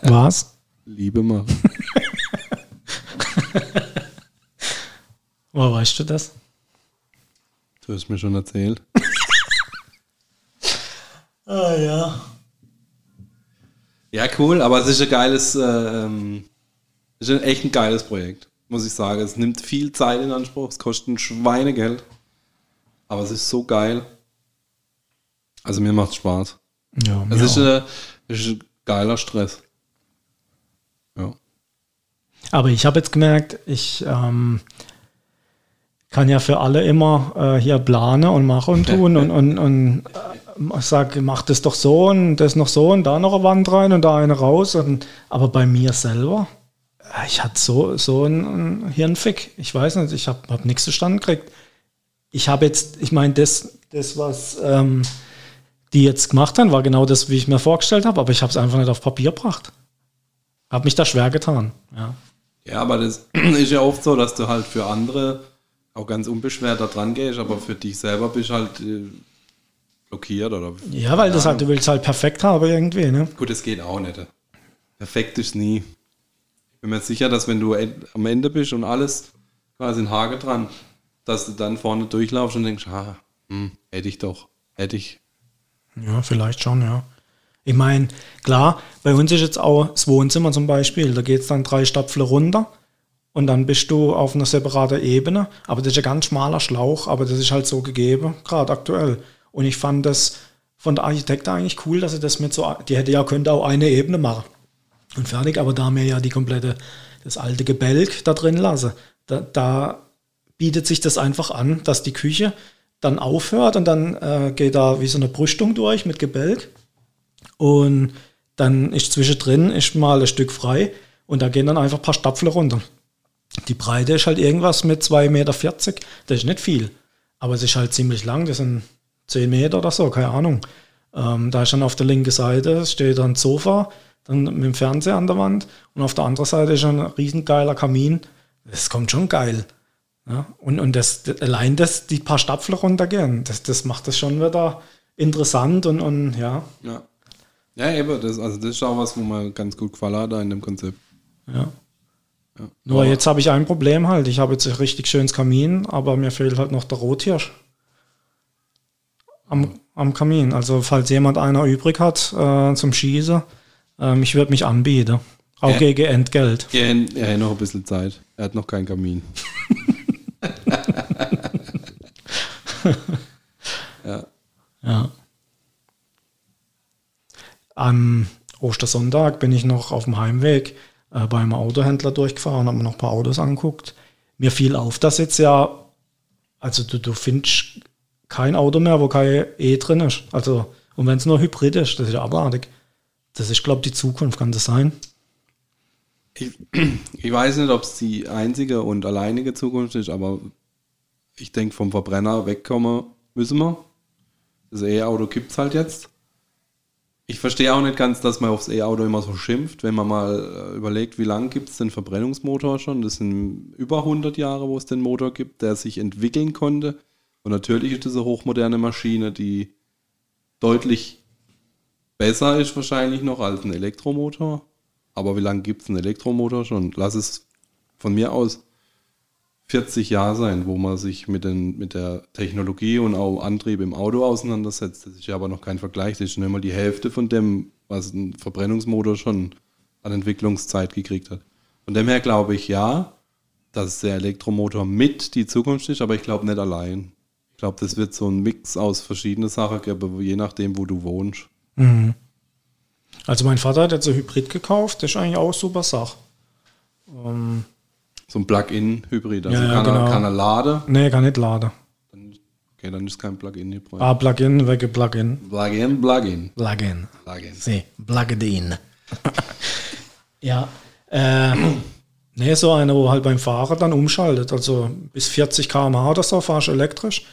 [SPEAKER 1] Was?
[SPEAKER 2] Liebe machen.
[SPEAKER 1] Woher weißt du das?
[SPEAKER 2] Du hast mir schon erzählt.
[SPEAKER 1] Ah ja.
[SPEAKER 2] Ja, cool, aber es ist ein geiles, äh, ähm, es ist ein echt ein geiles Projekt, muss ich sagen. Es nimmt viel Zeit in Anspruch, es kostet ein Schweinegeld, aber es ist so geil. Also mir macht Spaß.
[SPEAKER 1] Ja,
[SPEAKER 2] Es ist, äh, es ist ein geiler Stress. Ja.
[SPEAKER 1] Aber ich habe jetzt gemerkt, ich ähm, kann ja für alle immer äh, hier planen und machen und tun und, und, und äh, sage, mach das doch so und das noch so und da noch eine Wand rein und da eine raus. Und, aber bei mir selber, äh, ich hatte so, so einen Hirnfick. Ich weiß nicht, ich habe hab nichts zustande gekriegt. Ich habe jetzt, ich meine, das, das, was ähm, die jetzt gemacht haben, war genau das, wie ich mir vorgestellt habe, aber ich habe es einfach nicht auf Papier gebracht. Habe mich da schwer getan. Ja.
[SPEAKER 2] Ja, aber das ist ja oft so, dass du halt für andere auch ganz unbeschwert da dran gehst, aber für dich selber bist halt äh, blockiert oder.
[SPEAKER 1] Ja, weil das halt, du willst halt perfekt haben irgendwie, ne?
[SPEAKER 2] Gut, es geht auch nicht. Perfekt ist nie. Ich bin mir sicher, dass wenn du am Ende bist und alles quasi in Hage dran, dass du dann vorne durchlaufst und denkst, ah, hm, hätte ich doch, hätte ich.
[SPEAKER 1] Ja, vielleicht schon, ja. Ich meine, klar, bei uns ist jetzt auch das Wohnzimmer zum Beispiel, da geht es dann drei Stapfen runter und dann bist du auf einer separaten Ebene, aber das ist ein ganz schmaler Schlauch, aber das ist halt so gegeben, gerade aktuell. Und ich fand das von der Architektin eigentlich cool, dass sie das mit so, die hätte ja könnte auch eine Ebene machen und fertig, aber da mir ja die komplette, das alte Gebälk da drin lasse, da, da bietet sich das einfach an, dass die Küche dann aufhört und dann äh, geht da wie so eine Brüstung durch mit Gebälk und dann ist zwischendrin ist mal ein Stück frei und da gehen dann einfach ein paar Stapfen runter. Die Breite ist halt irgendwas mit 2,40 Meter, das ist nicht viel, aber es ist halt ziemlich lang, das sind 10 Meter oder so, keine Ahnung. Ähm, da ist dann auf der linken Seite steht dann ein Sofa, dann mit dem Fernseher an der Wand und auf der anderen Seite ist ein riesengeiler Kamin. Das kommt schon geil. Ja, und, und das, allein das, die paar Stapfen runtergehen, das, das macht das schon wieder interessant und, und ja,
[SPEAKER 2] Ja. Ja, eben, das, also das ist auch was, wo mir ganz gut gefallen hat da in dem Konzept.
[SPEAKER 1] ja.
[SPEAKER 2] Ja.
[SPEAKER 1] Nur
[SPEAKER 2] Aber-
[SPEAKER 1] jetzt habe ich ein Problem halt. Ich habe jetzt ein richtig schönes Kamin, aber mir fehlt halt noch der Rothirsch am, am Kamin. Also falls jemand einer übrig hat äh, zum Schießen, ähm, ich würde mich anbieten. Auch
[SPEAKER 2] Ja.
[SPEAKER 1] gegen Entgelt.
[SPEAKER 2] Er, er hat noch ein bisschen Zeit. Er hat noch keinen Kamin. ja.
[SPEAKER 1] Ja. Am Ostersonntag bin ich noch auf dem Heimweg äh, beim Autohändler durchgefahren, habe mir noch ein paar Autos angeguckt. Mir fiel auf, dass jetzt ja, also du, du findest kein Auto mehr, wo kein E drin ist. Also, und wenn es nur Hybrid ist, das ist ja abartig. Das ist, glaube ich, die Zukunft, kann das sein?
[SPEAKER 2] Ich, ich weiß nicht, ob es die einzige und alleinige Zukunft ist, aber ich denke, vom Verbrenner wegkommen müssen wir. Das E-Auto gibt es halt jetzt. Ich verstehe auch nicht ganz, dass man aufs E-Auto immer so schimpft, wenn man mal äh, überlegt, wie lange gibt es den Verbrennungsmotor schon. Das sind über 100 Jahre, wo es den Motor gibt, der sich entwickeln konnte. Und natürlich ist eine hochmoderne Maschine, die deutlich besser ist wahrscheinlich noch als ein Elektromotor. Aber wie lange gibt es einen Elektromotor schon? Lass es von mir aus 40 Jahre sein, wo man sich mit, den, mit der Technologie und auch Antrieb im Auto auseinandersetzt. Das ist ja aber noch kein Vergleich. Das ist nicht mal die Hälfte von dem, was ein Verbrennungsmotor schon an Entwicklungszeit gekriegt hat. Von dem her glaube ich ja, dass der Elektromotor mit die Zukunft ist, aber ich glaube nicht allein. Ich glaube, das wird so ein Mix aus verschiedenen Sachen geben, je nachdem, wo du wohnst.
[SPEAKER 1] Also mein Vater hat jetzt ein Hybrid gekauft, das ist eigentlich auch super Sache. Ähm,
[SPEAKER 2] So ein Plug-in-Hybrid. Also
[SPEAKER 1] Ja,
[SPEAKER 2] kann,
[SPEAKER 1] genau.
[SPEAKER 2] er, kann er laden.
[SPEAKER 1] nee, kann nicht laden.
[SPEAKER 2] Dann, okay, dann ist kein Plug-in-Hybrid.
[SPEAKER 1] Ah, Plugin, wege Plugin.
[SPEAKER 2] Plug-in, Plug-in.
[SPEAKER 1] Plugin.
[SPEAKER 2] Plug-in.
[SPEAKER 1] Sie, plug in. ja. Äh, nee, so eine, wo halt beim Fahren dann umschaltet. Also bis 40 km/h oder so fahrst du elektrisch.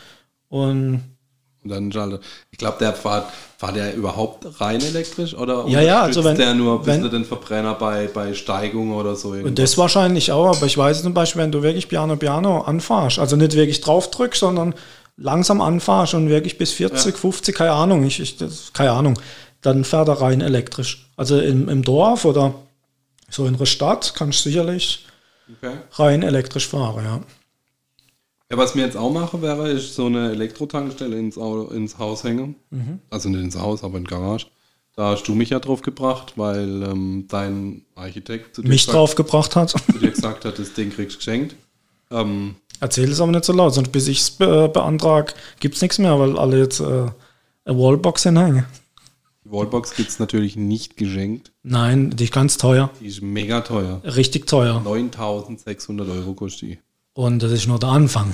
[SPEAKER 1] Und
[SPEAKER 2] dann schaltet. Ich glaube, der fährt, fährt der überhaupt rein elektrisch oder
[SPEAKER 1] Ja, ja, also wenn-
[SPEAKER 2] der nur ein bisschen
[SPEAKER 1] wenn-
[SPEAKER 2] den Verbrenner bei, bei Steigung oder so?
[SPEAKER 1] Und
[SPEAKER 2] irgendwas?
[SPEAKER 1] das wahrscheinlich auch, aber ich weiß zum Beispiel, wenn du wirklich Piano Piano anfährst, also nicht wirklich drauf drückst, sondern langsam anfährst und wirklich bis 40, 50, keine Ahnung, ich, ich, das, keine Ahnung, dann fährt er rein elektrisch. Also im, im Dorf oder so in der Stadt kannst du sicherlich
[SPEAKER 2] Okay.
[SPEAKER 1] rein elektrisch fahren, ja.
[SPEAKER 2] Ja, was mir jetzt auch mache, wäre, ist so eine Elektrotankstelle ins, Au- ins Haus hängen.
[SPEAKER 1] Mhm.
[SPEAKER 2] Also nicht ins Haus, aber in die Garage. Da hast du mich ja drauf gebracht, weil ähm, dein Architekt zu dir,
[SPEAKER 1] Mich
[SPEAKER 2] gesagt,
[SPEAKER 1] draufgebracht hat.
[SPEAKER 2] zu dir gesagt hat, das Ding kriegst du geschenkt. Ähm,
[SPEAKER 1] Erzähl es aber nicht so laut, sonst bis ich es be beantrag, gibt es nichts mehr, weil alle jetzt äh, eine Wallbox hinhängen.
[SPEAKER 2] die Wallbox gibt es natürlich nicht geschenkt.
[SPEAKER 1] Nein, die ist ganz teuer,
[SPEAKER 2] Die ist mega teuer.
[SPEAKER 1] richtig teuer.
[SPEAKER 2] 9600 Euro kostet die.
[SPEAKER 1] Und das ist nur der Anfang.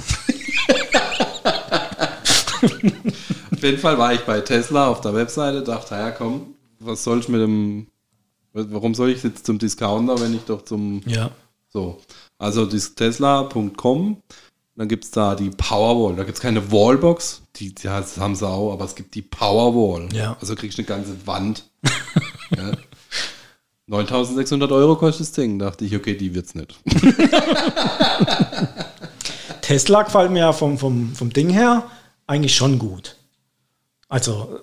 [SPEAKER 2] Auf jeden Fall war ich bei Tesla auf der Webseite, dachte, ja komm, was soll ich mit dem, warum soll ich jetzt zum Discounter, wenn ich doch zum,
[SPEAKER 1] Ja.
[SPEAKER 2] so. Also tesla.com, dann gibt es da die Powerwall, da gibt es keine Wallbox, die, ja, das haben sie auch, aber es gibt die Powerwall.
[SPEAKER 1] Ja.
[SPEAKER 2] Also kriegst du eine ganze Wand. ja. 9600 Euro kostet das Ding, dachte ich, okay, die wird's nicht.
[SPEAKER 1] Tesla gefällt mir ja vom, vom, vom Ding her eigentlich schon gut. Also,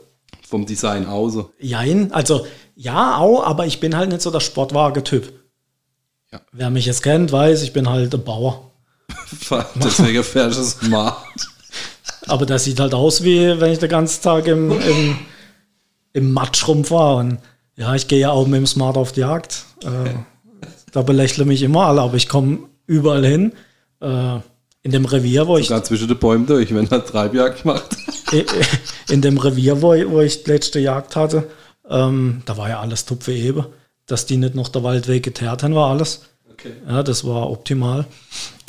[SPEAKER 2] Vom Design außen.
[SPEAKER 1] jein, also ja, auch, aber ich bin halt nicht so der Sportwagen-Typ.
[SPEAKER 2] Ja.
[SPEAKER 1] Wer mich jetzt kennt, weiß, ich bin halt ein Bauer.
[SPEAKER 2] Deswegen fährst du smart.
[SPEAKER 1] Aber das sieht halt aus, wie wenn ich den ganzen Tag im, im, im Matsch rumfahre. Und ja, ich gehe ja auch mit dem Smart auf die Jagd. Äh, da belächle mich immer alle, aber ich komme überall hin. Äh, in dem Revier, wo ich
[SPEAKER 2] Sogar zwischen den Bäumen durch, wenn er Treibjagd macht.
[SPEAKER 1] in dem Revier, wo, ich- wo ich die letzte Jagd hatte, ähm, da war ja alles tupfe eben. Dass die nicht noch der Waldweg geteert haben, war alles.
[SPEAKER 2] Okay.
[SPEAKER 1] Ja, das war optimal.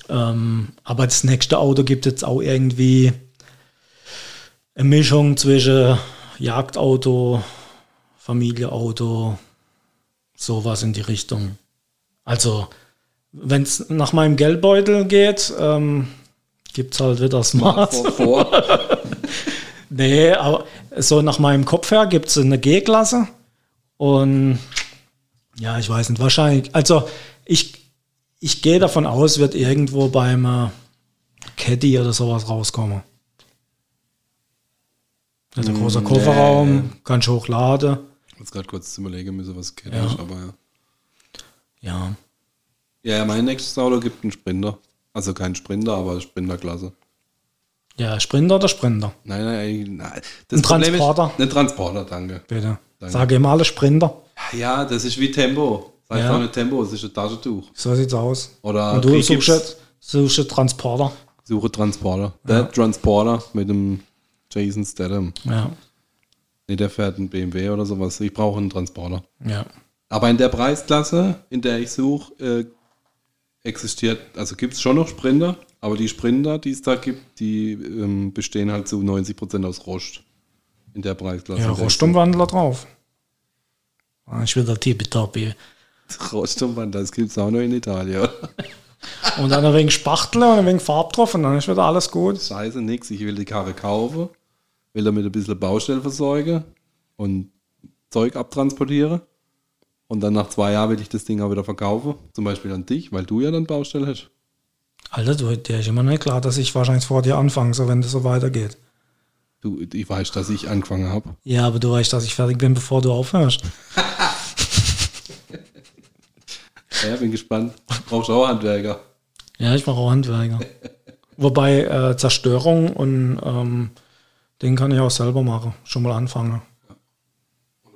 [SPEAKER 1] Ähm, aber das nächste Auto gibt jetzt auch irgendwie eine Mischung zwischen Jagdauto, Familieauto, sowas in die Richtung. Also, wenn es nach meinem Geldbeutel geht, ähm, gibt es halt wieder Smart.
[SPEAKER 2] Vor, vor.
[SPEAKER 1] Nee, aber so nach meinem Kopf her gibt es eine G-Klasse. Und ja, ich weiß nicht, wahrscheinlich. Also ich, ich gehe davon aus, wird irgendwo beim äh, Caddy oder sowas rauskommen. Also großer
[SPEAKER 2] Nee.
[SPEAKER 1] Kofferraum, kannst hochladen.
[SPEAKER 2] Jetzt gerade kurz überlegen müssen, was geht,
[SPEAKER 1] Ja.
[SPEAKER 2] aber ja.
[SPEAKER 1] Ja.
[SPEAKER 2] Ja, ja, mein nächstes Auto gibt einen Sprinter. Also kein Sprinter, aber Sprinterklasse.
[SPEAKER 1] Ja, Sprinter oder Sprinter?
[SPEAKER 2] Nein, nein, nein. Das
[SPEAKER 1] Ein
[SPEAKER 2] Problem
[SPEAKER 1] Transporter?
[SPEAKER 2] Ist, ein Transporter, danke.
[SPEAKER 1] Bitte.
[SPEAKER 2] Danke.
[SPEAKER 1] Sage immer alle Sprinter.
[SPEAKER 2] Ja, das ist wie Tempo. Das heißt
[SPEAKER 1] Ja.
[SPEAKER 2] auch nicht Tempo, es ist ein Taschentuch.
[SPEAKER 1] So sieht's aus.
[SPEAKER 2] Oder
[SPEAKER 1] Und du suchst suchst jetzt Transporter.
[SPEAKER 2] Suche Transporter. Der Transporter mit dem Jason Statham.
[SPEAKER 1] Ja.
[SPEAKER 2] Nee, der fährt einen BMW oder sowas. Ich brauche einen Transporter.
[SPEAKER 1] Ja.
[SPEAKER 2] Aber in der Preisklasse, in der ich suche, äh, existiert, also gibt es schon noch Sprinter, aber die Sprinter, die es da gibt, die ähm, bestehen halt zu 90% aus Rost. In der Preisklasse.
[SPEAKER 1] Ja, Rostumwandler drauf. Ah, Ich wieder tippitoppi.
[SPEAKER 2] suche. Rostumwandler, das gibt es auch noch in Italien. oder?
[SPEAKER 1] Und dann ein wenig Spachtel und ein wenig Farb drauf und dann ist wieder alles gut.
[SPEAKER 2] Scheiße, nix. Ich will die Karre kaufen, will damit ein bisschen Baustelle versorgen und Zeug abtransportieren. Und dann nach zwei Jahren will ich das Ding auch wieder verkaufen. Zum Beispiel an dich, weil du ja dann Baustelle hast.
[SPEAKER 1] Alter, du, dir ist immer nicht klar, dass ich wahrscheinlich vor dir anfange, so wenn das so weitergeht.
[SPEAKER 2] Du, ich weiß, dass ich angefangen habe.
[SPEAKER 1] Ja, aber du weißt, dass ich fertig bin, bevor du aufhörst.
[SPEAKER 2] Ja, bin gespannt. Brauchst du auch Handwerker.
[SPEAKER 1] Ja, ich mache auch Handwerker. Wobei äh, Zerstörung und ähm, den kann ich auch selber machen. Schon mal anfangen.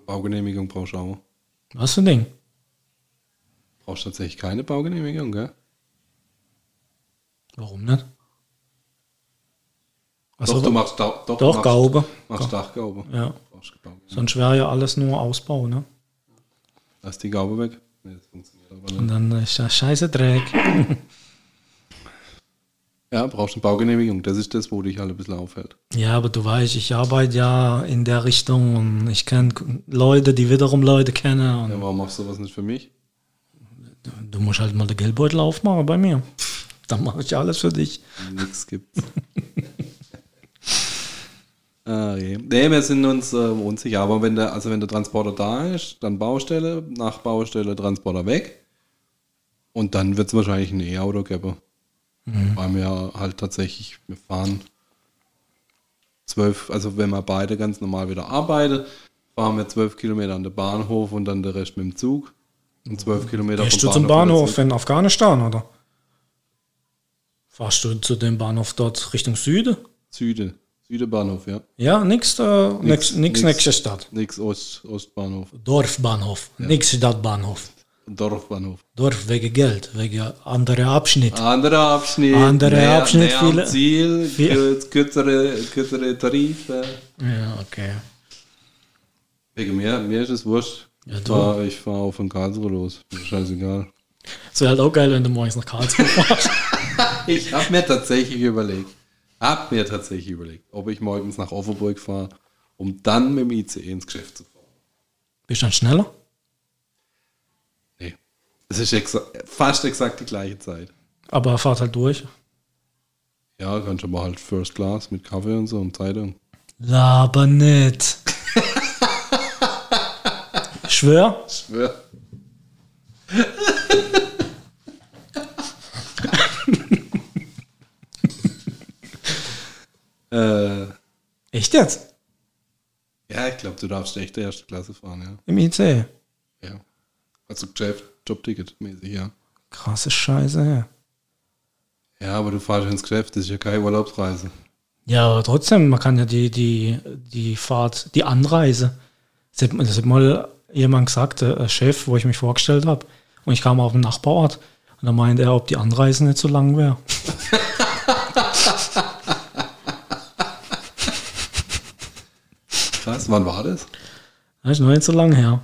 [SPEAKER 2] Baugenehmigung brauchst du auch.
[SPEAKER 1] Was für ein Ding?
[SPEAKER 2] Brauchst tatsächlich keine Baugenehmigung, gell?
[SPEAKER 1] Warum nicht? Also,
[SPEAKER 2] doch, du machst da, doch,
[SPEAKER 1] doch,
[SPEAKER 2] machst,
[SPEAKER 1] Gaube.
[SPEAKER 2] Machst Dachgaube.
[SPEAKER 1] Ja. Sonst wäre ja alles nur Ausbau, ne?
[SPEAKER 2] Lass die Gaube weg. Nee, das funktioniert aber
[SPEAKER 1] Und
[SPEAKER 2] nicht.
[SPEAKER 1] dann ist ja scheiße Dreck.
[SPEAKER 2] Ja, brauchst eine Baugenehmigung. Das ist das, wo dich halt ein bisschen aufhält.
[SPEAKER 1] Ja, aber du weißt, ich arbeite ja in der Richtung und ich kenne Leute, die wiederum Leute kennen.
[SPEAKER 2] Ja, warum machst du sowas nicht für mich?
[SPEAKER 1] Du musst halt mal den Geldbeutel aufmachen bei mir. Dann mache ich alles für dich.
[SPEAKER 2] Nix gibt's. Ah, je. Nee, wir sind uns äh, unsicher. Aber wenn der, also wenn der Transporter da ist, dann Baustelle, nach Baustelle Transporter weg. Und dann wird es wahrscheinlich ein E-Auto geben. Weil wir halt tatsächlich, wir fahren zwölf, also wenn wir beide ganz normal wieder arbeiten, fahren wir zwölf Kilometer an den Bahnhof und dann der Rest mit dem Zug. Und zwölf Kilometer
[SPEAKER 1] Gehst du zum Bahnhof in Afghanistan, oder? Fahrst du zu dem Bahnhof dort Richtung Süden?
[SPEAKER 2] Süde, Südebahnhof, ja.
[SPEAKER 1] Ja, nix, äh, nix, nix,
[SPEAKER 2] nix.
[SPEAKER 1] nächste Stadt.
[SPEAKER 2] Nix Ost, Ostbahnhof.
[SPEAKER 1] Dorfbahnhof, nix Stadtbahnhof.
[SPEAKER 2] Dorfbahnhof.
[SPEAKER 1] Dorf wegen Geld, wegen anderer Abschnitt.
[SPEAKER 2] Anderer Abschnitt.
[SPEAKER 1] Anderer
[SPEAKER 2] näher,
[SPEAKER 1] Abschnitt,
[SPEAKER 2] am
[SPEAKER 1] viele-
[SPEAKER 2] Ziel,
[SPEAKER 1] viel-
[SPEAKER 2] kür- kürzere, kürzere Tarife.
[SPEAKER 1] Ja, okay.
[SPEAKER 2] Wegen mir, mir ist es wurscht.
[SPEAKER 1] Ja,
[SPEAKER 2] ich
[SPEAKER 1] du.
[SPEAKER 2] fahr, auf von Karlsruhe los. Scheißegal.
[SPEAKER 1] Es wäre halt auch geil, wenn du morgens nach Karlsruhe fährst.
[SPEAKER 2] Ich habe mir tatsächlich überlegt, hab mir tatsächlich überlegt, ob ich morgens nach Offenburg fahre, um dann mit dem ICE ins Geschäft zu fahren.
[SPEAKER 1] Bist du dann schneller?
[SPEAKER 2] Es ist exa fast exakt die gleiche Zeit.
[SPEAKER 1] Aber er fährt halt durch.
[SPEAKER 2] Ja, kannst aber halt First Class mit Kaffee und so und Zeitung.
[SPEAKER 1] Laber nicht. Schwör?
[SPEAKER 2] Schwör. äh,
[SPEAKER 1] Echt jetzt?
[SPEAKER 2] ja, ich glaube, du darfst echt erste Klasse fahren, ja.
[SPEAKER 1] Im IC?
[SPEAKER 2] ja. Also Geschäft, Jobticket mäßig, ja.
[SPEAKER 1] Krasse Scheiße, ja.
[SPEAKER 2] Ja, aber du fahrst ins Geschäft, das ist ja keine Urlaubsreise.
[SPEAKER 1] Ja, aber trotzdem, man kann ja die, die, die Fahrt, die Anreise. Das hat, das hat mal jemand gesagt, äh, Chef, wo ich mich vorgestellt habe. Und ich kam auf den Nachbarort. Und da meinte er, ob die Anreise nicht so lang wäre.
[SPEAKER 2] Krass, wann war das?
[SPEAKER 1] Das ist noch nicht so lang her.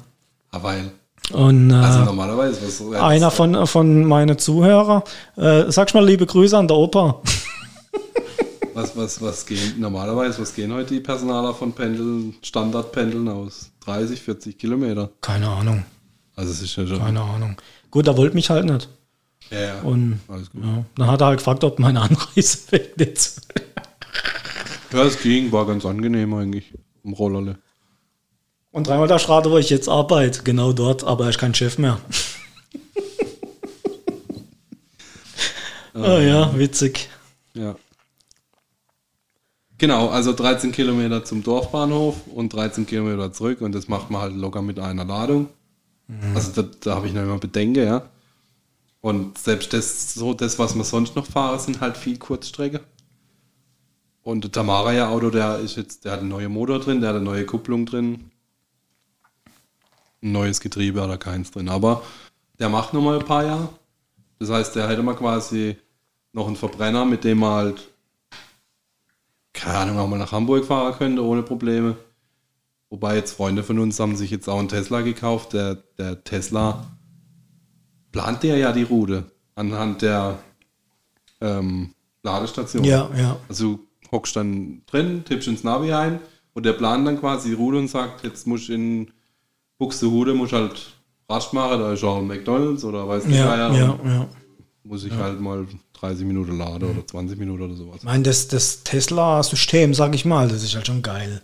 [SPEAKER 2] Ah, weil,
[SPEAKER 1] Und äh,
[SPEAKER 2] also normalerweise, was so.
[SPEAKER 1] einer von, von meinen Zuhörern, äh, sagst mal liebe Grüße an der Opa.
[SPEAKER 2] Was, was, was gehen, normalerweise, was gehen heute die Personaler von Pendeln, Standardpendeln aus? 30, 40 Kilometer.
[SPEAKER 1] Keine Ahnung,
[SPEAKER 2] Also es ist ja schon.
[SPEAKER 1] keine Ahnung. Gut, er wollte mich halt nicht.
[SPEAKER 2] Ja, ja.
[SPEAKER 1] Und ja, dann hat er halt gefragt, ob meine Anreise weg ist.
[SPEAKER 2] Ja, es ging, war ganz angenehm eigentlich. Im Rollerle.
[SPEAKER 1] Und dreimal der Straße, wo ich jetzt arbeite, genau dort, aber er ist kein Chef mehr. oh ja, witzig.
[SPEAKER 2] Ja. Genau, also 13 Kilometer zum Dorfbahnhof und 13 Kilometer zurück und das macht man halt locker mit einer Ladung. Also da, da habe ich noch immer Bedenken, ja. Und selbst das, so das, was wir sonst noch fahren, sind halt viel Kurzstrecke. Und der Tamara-Auto, der ist jetzt, der hat einen neuen Motor drin, der hat eine neue Kupplung drin. Ein neues Getriebe hat er keins drin, aber der macht noch mal ein paar Jahre. Das heißt, der hätte mal quasi noch einen Verbrenner, mit dem man halt, keine Ahnung, auch mal nach Hamburg fahren könnte, ohne Probleme. Wobei jetzt Freunde von uns haben sich jetzt auch einen Tesla gekauft. Der, der Tesla plant der ja die Route anhand der ähm, Ladestation.
[SPEAKER 1] Ja, ja.
[SPEAKER 2] Also du hockst dann drin, tippst ins Navi ein und der plant dann quasi die Route und sagt, jetzt musst du in Buxtehude musst halt Rast machen, da ist auch ein McDonalds oder weiß nicht,
[SPEAKER 1] Ja, ja, ja.
[SPEAKER 2] muss ich halt mal 30 Minuten laden oder 20 Minuten oder sowas.
[SPEAKER 1] Ich meine, das, das Tesla-System, sag ich mal, das ist halt schon geil.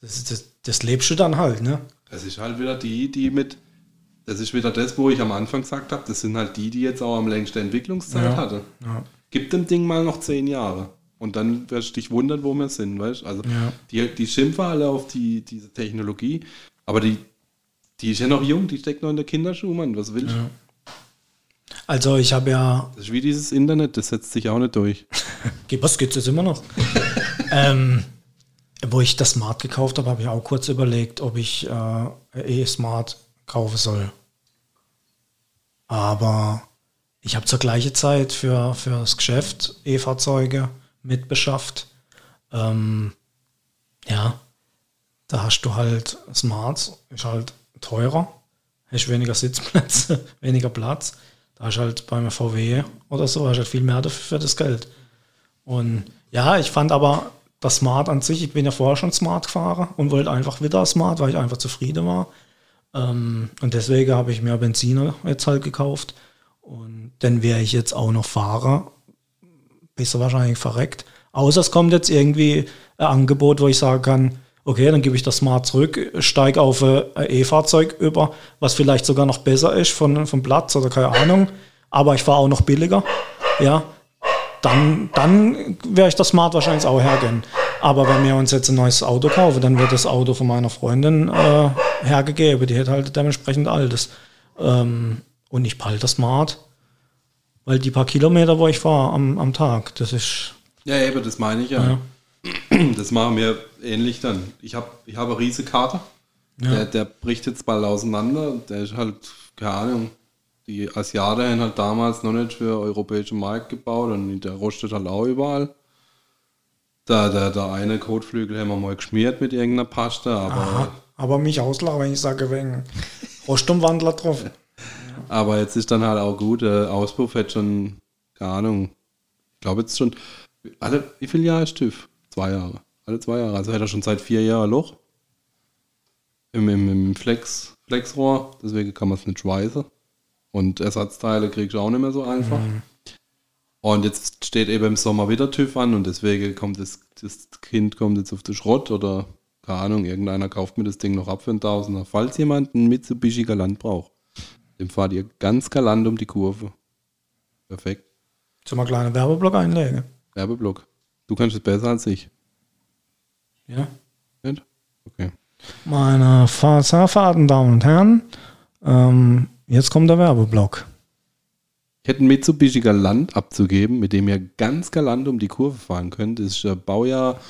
[SPEAKER 1] Das, das, das lebst du dann halt, ne?
[SPEAKER 2] Das ist halt wieder die, die mit, das ist wieder das, wo ich am Anfang gesagt habe, das sind halt die, die jetzt auch am längsten Entwicklungszeit
[SPEAKER 1] Ja,
[SPEAKER 2] hatte.
[SPEAKER 1] ja.
[SPEAKER 2] Gib dem Ding mal noch 10 Jahre. Und dann wirst du dich wundern, wo wir sind, weißt du? Also
[SPEAKER 1] Ja.
[SPEAKER 2] die, die schimpfen alle auf die, diese Technologie, aber die, die ist ja noch jung, die steckt noch in der Kinderschuh, Mann. Was willst du?
[SPEAKER 1] Also ich habe ja,
[SPEAKER 2] Das ist wie dieses Internet, das setzt sich auch nicht durch.
[SPEAKER 1] Was gibt's jetzt immer noch? ähm, wo ich das Smart gekauft habe, habe ich auch kurz überlegt, ob ich äh, E-Smart kaufen soll. Aber ich habe zur gleichen Zeit für, für das Geschäft E-Fahrzeuge mitbeschafft. Ähm, ja, da hast du halt Smart, ist halt teurer, hast weniger Sitzplätze, weniger Platz. Da hast halt beim VW oder so, hast halt viel mehr dafür für das Geld. Und ja, ich fand aber das Smart an sich, ich bin ja vorher schon Smart gefahren und wollte einfach wieder Smart, weil ich einfach zufrieden war. Ähm, und deswegen habe ich mir Benziner jetzt halt gekauft. Und dann wäre ich jetzt auch noch Fahrer, bist du wahrscheinlich verreckt. Außer es kommt jetzt irgendwie ein Angebot, wo ich sagen kann, okay, dann gebe ich das Smart zurück, steige auf ein E-Fahrzeug über, was vielleicht sogar noch besser ist von, vom Platz oder keine Ahnung, aber ich fahre auch noch billiger, ja, dann, dann werde ich das Smart wahrscheinlich auch hergehen. Aber wenn wir uns jetzt ein neues Auto kaufen, dann wird das Auto von meiner Freundin äh, hergegeben. Die hat halt dementsprechend altes. Ähm, und ich behalte das Smart, weil die paar Kilometer, wo ich fahre am, am Tag, das ist.
[SPEAKER 2] Ja, eben, das meine ich ja. ja. Das machen wir ähnlich dann. Ich habe ich hab eine riesige Karte. Ja. Der, der bricht jetzt bald auseinander. Der ist halt, keine Ahnung, die Asiaten haben halt damals noch nicht für europäische Markt gebaut und der rostet halt auch überall. Da, der, der eine Kotflügel haben wir mal geschmiert mit irgendeiner Paste, aber. Aha,
[SPEAKER 1] aber mich auslachen, wenn ich sage, wegen Rostumwandler drauf.
[SPEAKER 2] aber jetzt ist dann halt auch gut, der Auspuff hat schon, keine Ahnung, ich glaube jetzt schon, alle, wie viele Jahre ist TÜV? Zwei Jahre. Alle zwei Jahre. Also hat er schon seit vier Jahren Loch. Im, im, im Flex, Flexrohr, deswegen kann man es nicht schweißen. Und Ersatzteile kriegst du auch nicht mehr so einfach. Mhm. Und jetzt steht eben im Sommer wieder TÜV an und deswegen kommt das, das Kind kommt jetzt auf den Schrott oder keine Ahnung, irgendeiner kauft mir das Ding noch ab für einen Tausender. Falls jemand einen Mitsubishi Galant braucht, dem fahrt ihr ganz galant um die Kurve. Perfekt.
[SPEAKER 1] Wir einen kleinen Werbeblock einlegen?
[SPEAKER 2] Werbeblock. Du kannst es besser als ich.
[SPEAKER 1] Ja.
[SPEAKER 2] Nicht? Okay.
[SPEAKER 1] Meine verehrten Damen und Herren, ähm, Jetzt kommt der Werbeblock.
[SPEAKER 2] Ich hätte ein Mitsubishi Galant abzugeben, mit dem ihr ganz galant um die Kurve fahren könnt. Das ist Baujahr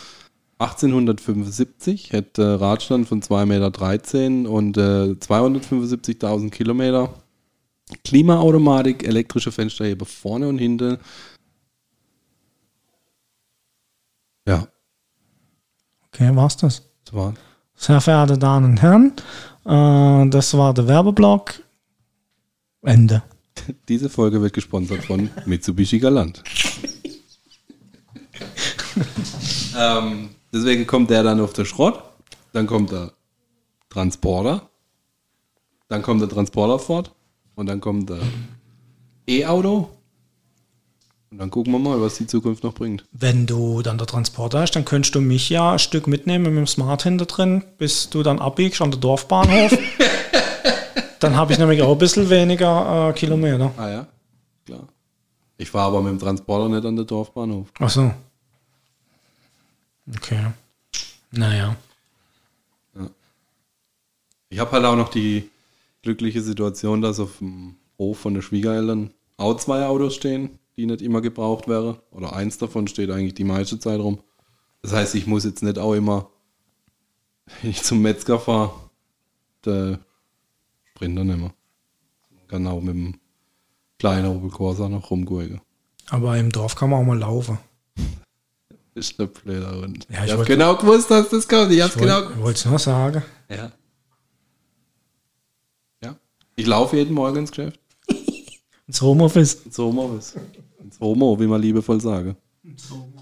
[SPEAKER 2] 1875, hätte Radstand von 2,13 Meter und äh, 275.000 Kilometer. Klimaautomatik, elektrische Fensterheber vorne und hinten. Ja.
[SPEAKER 1] Okay, war's das?
[SPEAKER 2] Das war.
[SPEAKER 1] Sehr verehrte Damen und Herren, äh, das war der Werbeblock. Ende.
[SPEAKER 2] Diese Folge wird gesponsert von Mitsubishi Galant. ähm, deswegen kommt der dann auf der Schrott, dann kommt der Transporter, dann kommt der Transporter fort und dann kommt der E-Auto und dann gucken wir mal, was die Zukunft noch bringt.
[SPEAKER 1] Wenn du dann der Transporter hast, dann könntest du mich ja ein Stück mitnehmen mit dem Smart hinter drin, bis du dann abbiegst an der Dorfbahnhof. Dann habe ich nämlich auch ein bisschen weniger äh, Kilometer.
[SPEAKER 2] Ah ja, klar. Ich war aber mit dem Transporter nicht an der Dorfbahnhof.
[SPEAKER 1] Ach so. Okay. Naja.
[SPEAKER 2] Ja. Ich habe halt auch noch die glückliche Situation, dass auf dem Hof von den Schwiegereltern auch zwei Autos stehen, die nicht immer gebraucht wären. Oder eins davon steht eigentlich die meiste Zeit rum. Das heißt, ich muss jetzt nicht auch immer, wenn ich zum Metzger fahre, Sprinter nicht mehr. Genau, mit dem kleinen Opel Corsa noch rumgucken.
[SPEAKER 1] Aber im Dorf kann man auch mal laufen.
[SPEAKER 2] ist eine blöder Hund.
[SPEAKER 1] Ja,
[SPEAKER 2] ich, ich habe genau gewusst, dass das kommt. Ich, ich genau
[SPEAKER 1] wollte es nur sagen.
[SPEAKER 2] Ja. Ja. Ich laufe jeden Morgen ins Geschäft.
[SPEAKER 1] Ins Homeoffice.
[SPEAKER 2] Ins Homeoffice. Ins Homo, wie man liebevoll sage. Ins Homo.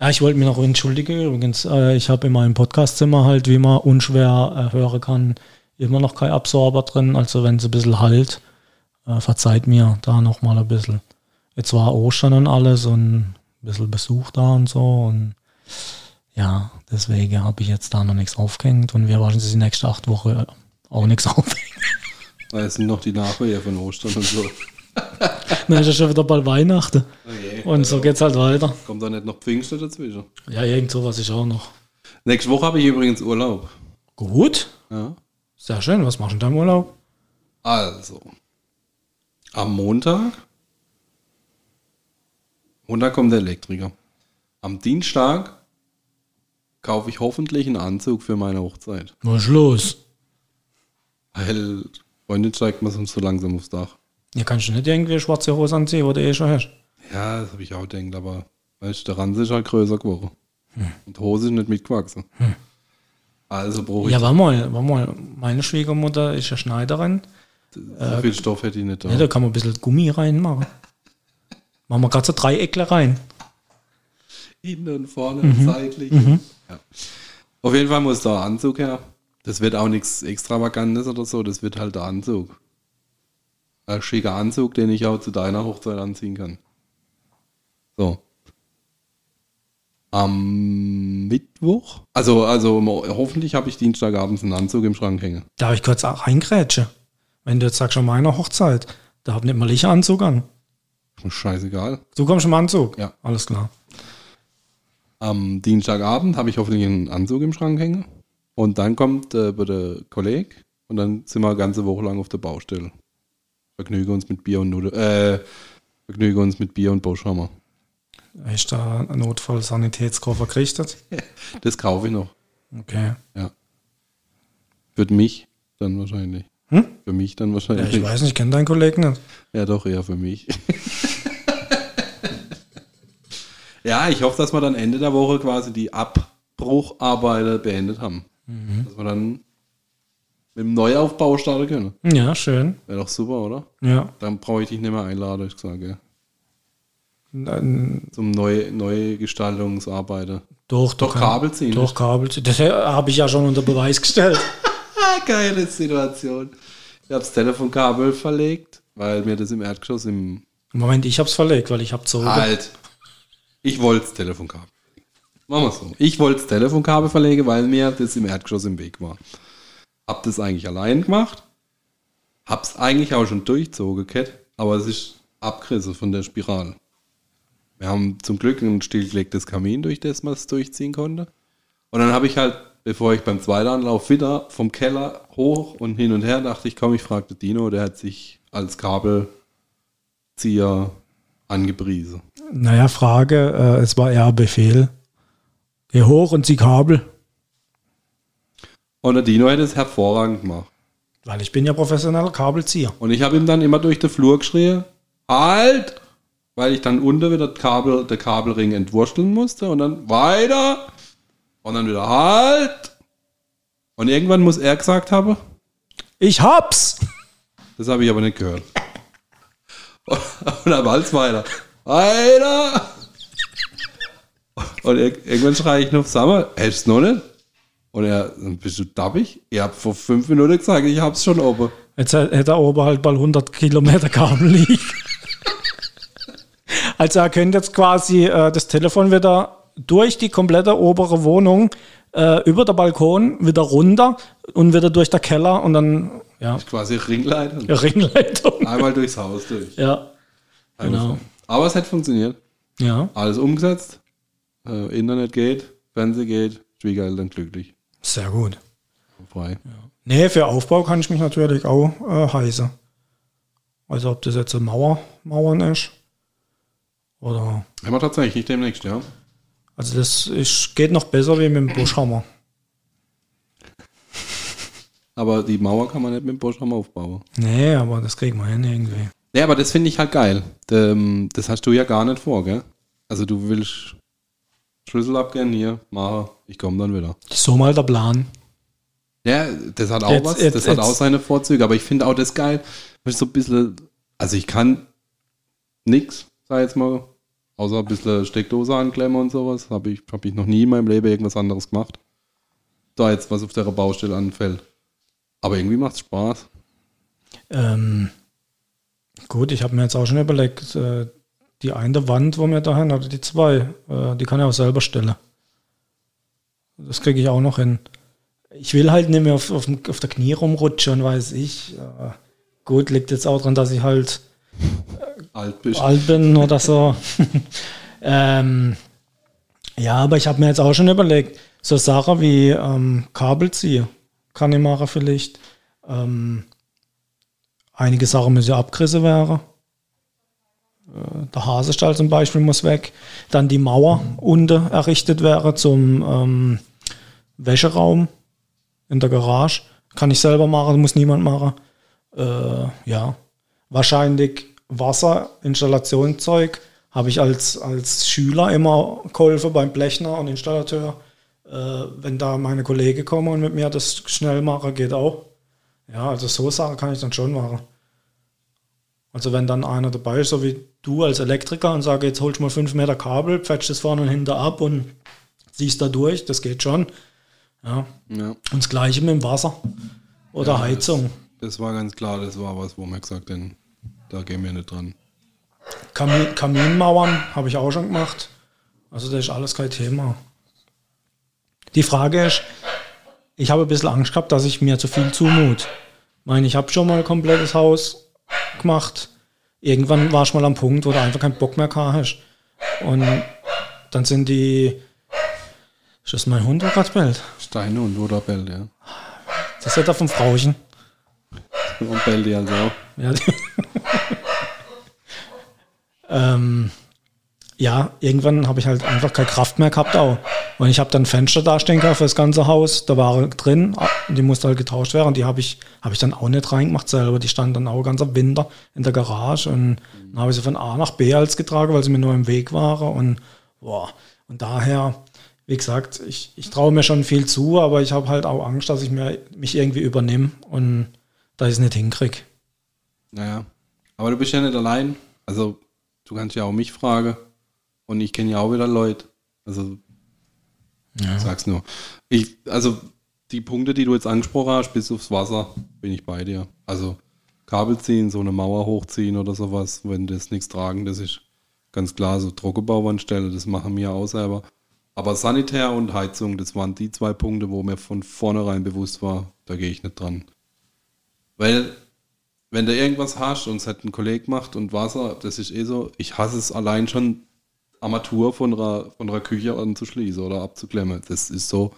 [SPEAKER 1] Ja, ich wollte mich noch entschuldigen. Übrigens, äh, ich habe in meinem Podcastzimmer halt, wie man unschwer äh, hören kann, immer noch kein Absorber drin. Also wenn es ein bisschen halt, äh, verzeiht mir da noch mal ein bisschen. Jetzt war Ostern und alles und ein bisschen Besuch da und so. Und ja, deswegen habe ich jetzt da noch nichts aufgehängt und wir wahrscheinlich die nächste acht Wochen auch nichts aufhängen.
[SPEAKER 2] Es sind noch die Nachwehen von Ostern und so.
[SPEAKER 1] Dann ist ja schon wieder bald Weihnachten. Okay, oh und so geht's halt weiter.
[SPEAKER 2] Kommt da nicht noch Pfingsten dazwischen?
[SPEAKER 1] Ja, irgend sowas ist auch noch.
[SPEAKER 2] Nächste Woche habe ich übrigens Urlaub.
[SPEAKER 1] Gut.
[SPEAKER 2] Ja.
[SPEAKER 1] Sehr schön. Was machst du denn da im Urlaub?
[SPEAKER 2] Also, am Montag. Montag kommt der Elektriker. Am Dienstag kaufe ich hoffentlich einen Anzug für meine Hochzeit.
[SPEAKER 1] Was ist los?
[SPEAKER 2] Weil Freundin steigt mir sonst so langsam aufs Dach.
[SPEAKER 1] Ja, kannst du nicht irgendwie schwarze Hose anziehen, wo du eh schon hast?
[SPEAKER 2] Ja, das habe ich auch gedacht, aber weißt, der Ranz ist halt größer geworden. Hm. Und die Hose ist nicht mitgewachsen. Hm. Also brauche ich.
[SPEAKER 1] Ja, warte mal, warte mal. Meine Schwiegermutter ist ja Schneiderin.
[SPEAKER 2] So äh, viel Stoff hätte ich nicht
[SPEAKER 1] da. Ja, da kann man ein bisschen Gummi reinmachen. Machen wir gerade so Dreieckle rein.
[SPEAKER 2] Innen und vorne mhm. seitlich. Mhm. Ja. Auf jeden Fall muss da Anzug her. Das wird auch nichts Extravagantes oder so, das wird halt der Anzug. Ein schicker Anzug, den ich auch zu deiner Hochzeit anziehen kann. So. Am Mittwoch? Also, also hoffentlich habe ich Dienstagabends einen Anzug im Schrank hängen.
[SPEAKER 1] Darf ich kurz auch reingrätschen? Wenn du jetzt sagst, an meiner Hochzeit, da hab nicht mal ich einen Anzug an.
[SPEAKER 2] Scheißegal.
[SPEAKER 1] Du kommst im Anzug?
[SPEAKER 2] Ja.
[SPEAKER 1] Alles klar.
[SPEAKER 2] Am Dienstagabend habe ich hoffentlich einen Anzug im Schrank hängen. Und dann kommt äh, der Kollege und dann sind wir eine ganze Woche lang auf der Baustelle. Vergnügen uns mit Bier und Nudeln. Äh, vergnügen uns mit Bier und Boschhammer.
[SPEAKER 1] Ist da ein Notfall-Sanitätskoffer gerichtet?
[SPEAKER 2] Das kaufe ich noch.
[SPEAKER 1] Okay.
[SPEAKER 2] Ja. Für mich dann wahrscheinlich.
[SPEAKER 1] Hm?
[SPEAKER 2] Für mich dann
[SPEAKER 1] Ja,
[SPEAKER 2] wahrscheinlich.
[SPEAKER 1] ich weiß nicht, ich kenne deinen Kollegen nicht.
[SPEAKER 2] Ja, doch, eher für mich. ja, ich hoffe, dass wir dann Ende der Woche quasi die Abbrucharbeiten beendet haben. Dass wir dann mit dem Neuaufbau starten können.
[SPEAKER 1] Ja, schön.
[SPEAKER 2] Wäre doch super, oder?
[SPEAKER 1] Ja.
[SPEAKER 2] Dann brauche ich dich nicht mehr einladen, ich sage.
[SPEAKER 1] Dann,
[SPEAKER 2] Zum Neu Neugestaltungsarbeiten.
[SPEAKER 1] doch,
[SPEAKER 2] Doch
[SPEAKER 1] kann-
[SPEAKER 2] Kabel ziehen.
[SPEAKER 1] Doch, Kabel ziehen. Das habe ich ja schon unter Beweis gestellt.
[SPEAKER 2] Geile Situation. Ich habe das Telefonkabel verlegt, weil mir das im Erdgeschoss im
[SPEAKER 1] Moment, ich habe es verlegt, weil ich habe so.
[SPEAKER 2] Halt. Ich wollte das Telefonkabel. Machen wir so. Ich wollte das Telefonkabel verlegen, weil mir das im Erdgeschoss im Weg war. Hab das eigentlich allein gemacht. Hab's eigentlich auch schon durchzogen, Cat, aber es ist abgerissen von der Spirale. Wir haben zum Glück ein stillgelegtes Kamin, durch das man es durchziehen konnte. Und dann habe ich halt, bevor ich beim zweiten Anlauf wieder vom Keller hoch und hin und her dachte ich, komm, ich fragte Dino, der hat sich als Kabelzieher angepriesen.
[SPEAKER 1] Naja, Frage, äh, es war eher Befehl. Geh hoch und zieh Kabel.
[SPEAKER 2] Und der Dino hätte es hervorragend gemacht.
[SPEAKER 1] Weil ich bin ja professioneller Kabelzieher.
[SPEAKER 2] Und ich habe ihm dann immer durch den Flur geschrien, halt! Weil ich dann unter wieder Kabel, der Kabelring entwursteln musste und dann weiter und dann wieder halt. Und irgendwann muss er gesagt haben,
[SPEAKER 1] Ich hab's!
[SPEAKER 2] das habe ich aber nicht gehört. Und dann war es weiter. Weiter! Und ir- irgendwann schreie ich noch, sag mal, hättest du noch nicht? Und er, bist du dappig? Ihr habt vor fünf Minuten gesagt, ich hab's schon oben.
[SPEAKER 1] Jetzt hätte er oben halt bald 100 Kilometer Kabel liegen. also er könnte jetzt quasi äh, das Telefon wieder durch die komplette obere Wohnung äh, über der Balkon wieder runter und wieder durch der Keller und dann ja
[SPEAKER 2] Quasi Ringleiter.
[SPEAKER 1] Ringleitung.
[SPEAKER 2] Einmal durchs Haus durch.
[SPEAKER 1] Ja, Genau.
[SPEAKER 2] Aber es hat funktioniert.
[SPEAKER 1] ja,
[SPEAKER 2] Alles umgesetzt. Äh, Internet geht, Fernsehen geht, Schwiegereltern glücklich.
[SPEAKER 1] sehr gut.
[SPEAKER 2] Frei.
[SPEAKER 1] Nee, für Aufbau kann ich mich natürlich auch äh, heißen. Also ob das jetzt eine Mauer, Mauern ist oder
[SPEAKER 2] Haben wir tatsächlich demnächst, ja.
[SPEAKER 1] also das ist, geht noch besser wie mit dem Buschhammer.
[SPEAKER 2] Aber die Mauer kann man nicht mit dem Boschhammer aufbauen.
[SPEAKER 1] Nee, aber das kriegen wir hin irgendwie.
[SPEAKER 2] Ja, aber das finde ich halt geil. Ähm, Das hast du ja gar nicht vor, gell? Also du willst Schlüssel abgehen, hier, mache, ich komme dann wieder.
[SPEAKER 1] So mal der Plan.
[SPEAKER 2] Ja, das hat auch
[SPEAKER 1] Jetzt-
[SPEAKER 2] was,
[SPEAKER 1] jetzt-
[SPEAKER 2] das hat
[SPEAKER 1] jetzt-
[SPEAKER 2] auch seine Vorzüge, aber ich finde auch das geil, weil ich so ein bisschen, also ich kann nix, sag jetzt mal, außer ein bisschen Steckdose anklemmen und sowas, habe ich, hab ich noch nie in meinem Leben irgendwas anderes gemacht. Da jetzt was auf der Baustelle anfällt. Aber irgendwie macht's Spaß.
[SPEAKER 1] Ähm, gut, ich habe mir jetzt auch schon überlegt, äh, die eine Wand, wo wir da haben, oder die zwei, äh, die kann ich auch selber stellen. Das kriege ich auch noch hin. Ich will halt nicht mehr auf, auf, auf der Knie rumrutschen, weiß ich. Äh, gut, liegt jetzt auch dran, dass ich halt
[SPEAKER 2] Alt bist.
[SPEAKER 1] alt bin oder so. ähm, ja, aber ich habe mir jetzt auch schon überlegt, so Sachen wie ähm, Kabelzieher kann ich machen vielleicht. Ähm, einige Sachen müssen ja abgerissen werden. Äh, der Hasestall zum Beispiel muss weg. Dann die Mauer unten errichtet werden zum ähm, Wäscheraum in der Garage. Kann ich selber machen, muss niemand machen. Äh, ja, wahrscheinlich Wasserinstallationszeug habe ich als, als Schüler immer geholfen beim Blechner und Installateur. Äh, wenn da meine Kollegen kommen und mit mir das schnell machen, geht auch. Ja, also so Sachen kann ich dann schon machen. Also wenn dann einer dabei ist, so wie du als Elektriker und sage, jetzt holst du mal fünf Meter Kabel, pfetsch das vorne und hinter ab und ziehst da durch, das geht schon. Ja.
[SPEAKER 2] Ja,
[SPEAKER 1] Und das gleiche mit dem Wasser oder
[SPEAKER 2] Ja,
[SPEAKER 1] Heizung.
[SPEAKER 2] das war ganz klar, das war was, wo man gesagt hat, da gehen wir nicht dran.
[SPEAKER 1] Kamin, Kaminmauern habe ich auch schon gemacht. Also das ist alles kein Thema. Die Frage ist, ich habe ein bisschen Angst gehabt, dass ich mir zu viel zumut. Ich meine, ich habe schon mal ein komplettes Haus gemacht. Irgendwann war ich mal am Punkt, wo du einfach keinen Bock mehr hast. Und dann sind die. Ist das mein Hund, der gerade bellt?
[SPEAKER 2] Steine und oder bellt, ja.
[SPEAKER 1] Das ist ja vom Frauchen.
[SPEAKER 2] Und bellt die also auch.
[SPEAKER 1] Ja, ähm, ja irgendwann habe ich halt einfach keine Kraft mehr gehabt auch. Und ich habe dann Fenster da stehen gehabt für das ganze Haus. Da war drin, die musste halt getauscht werden. Die habe ich, hab ich dann auch nicht reingemacht selber. Die standen dann auch ganz am Winter in der Garage. Und dann habe ich sie von A nach B als getragen, weil sie mir nur im Weg waren. Und, boah. und daher, wie gesagt, ich, ich traue mir schon viel zu, aber ich habe halt auch Angst, dass ich mir, mich irgendwie übernehme und dass ich es nicht hinkriege.
[SPEAKER 2] Naja. Aber du bist ja nicht allein. Also, du kannst ja auch mich fragen. Und ich kenne ja auch wieder Leute. Also,
[SPEAKER 1] Ja.
[SPEAKER 2] sag's nur. Ich, also, die Punkte, die du jetzt angesprochen hast, bis aufs Wasser, bin ich bei dir. Also, Kabel ziehen, so eine Mauer hochziehen oder sowas, wenn das nichts tragen, das ist ganz klar so Trockenbauwandstelle, das machen wir auch selber. Aber Sanitär und Heizung, das waren die zwei Punkte, wo mir von vornherein bewusst war, da gehe ich nicht dran. Weil, wenn du irgendwas hast und es hat ein Kollege gemacht und Wasser, das ist eh so, ich hasse es allein schon, Armatur von einer, von einer Küche anzuschließen oder abzuklemmen. Das ist so,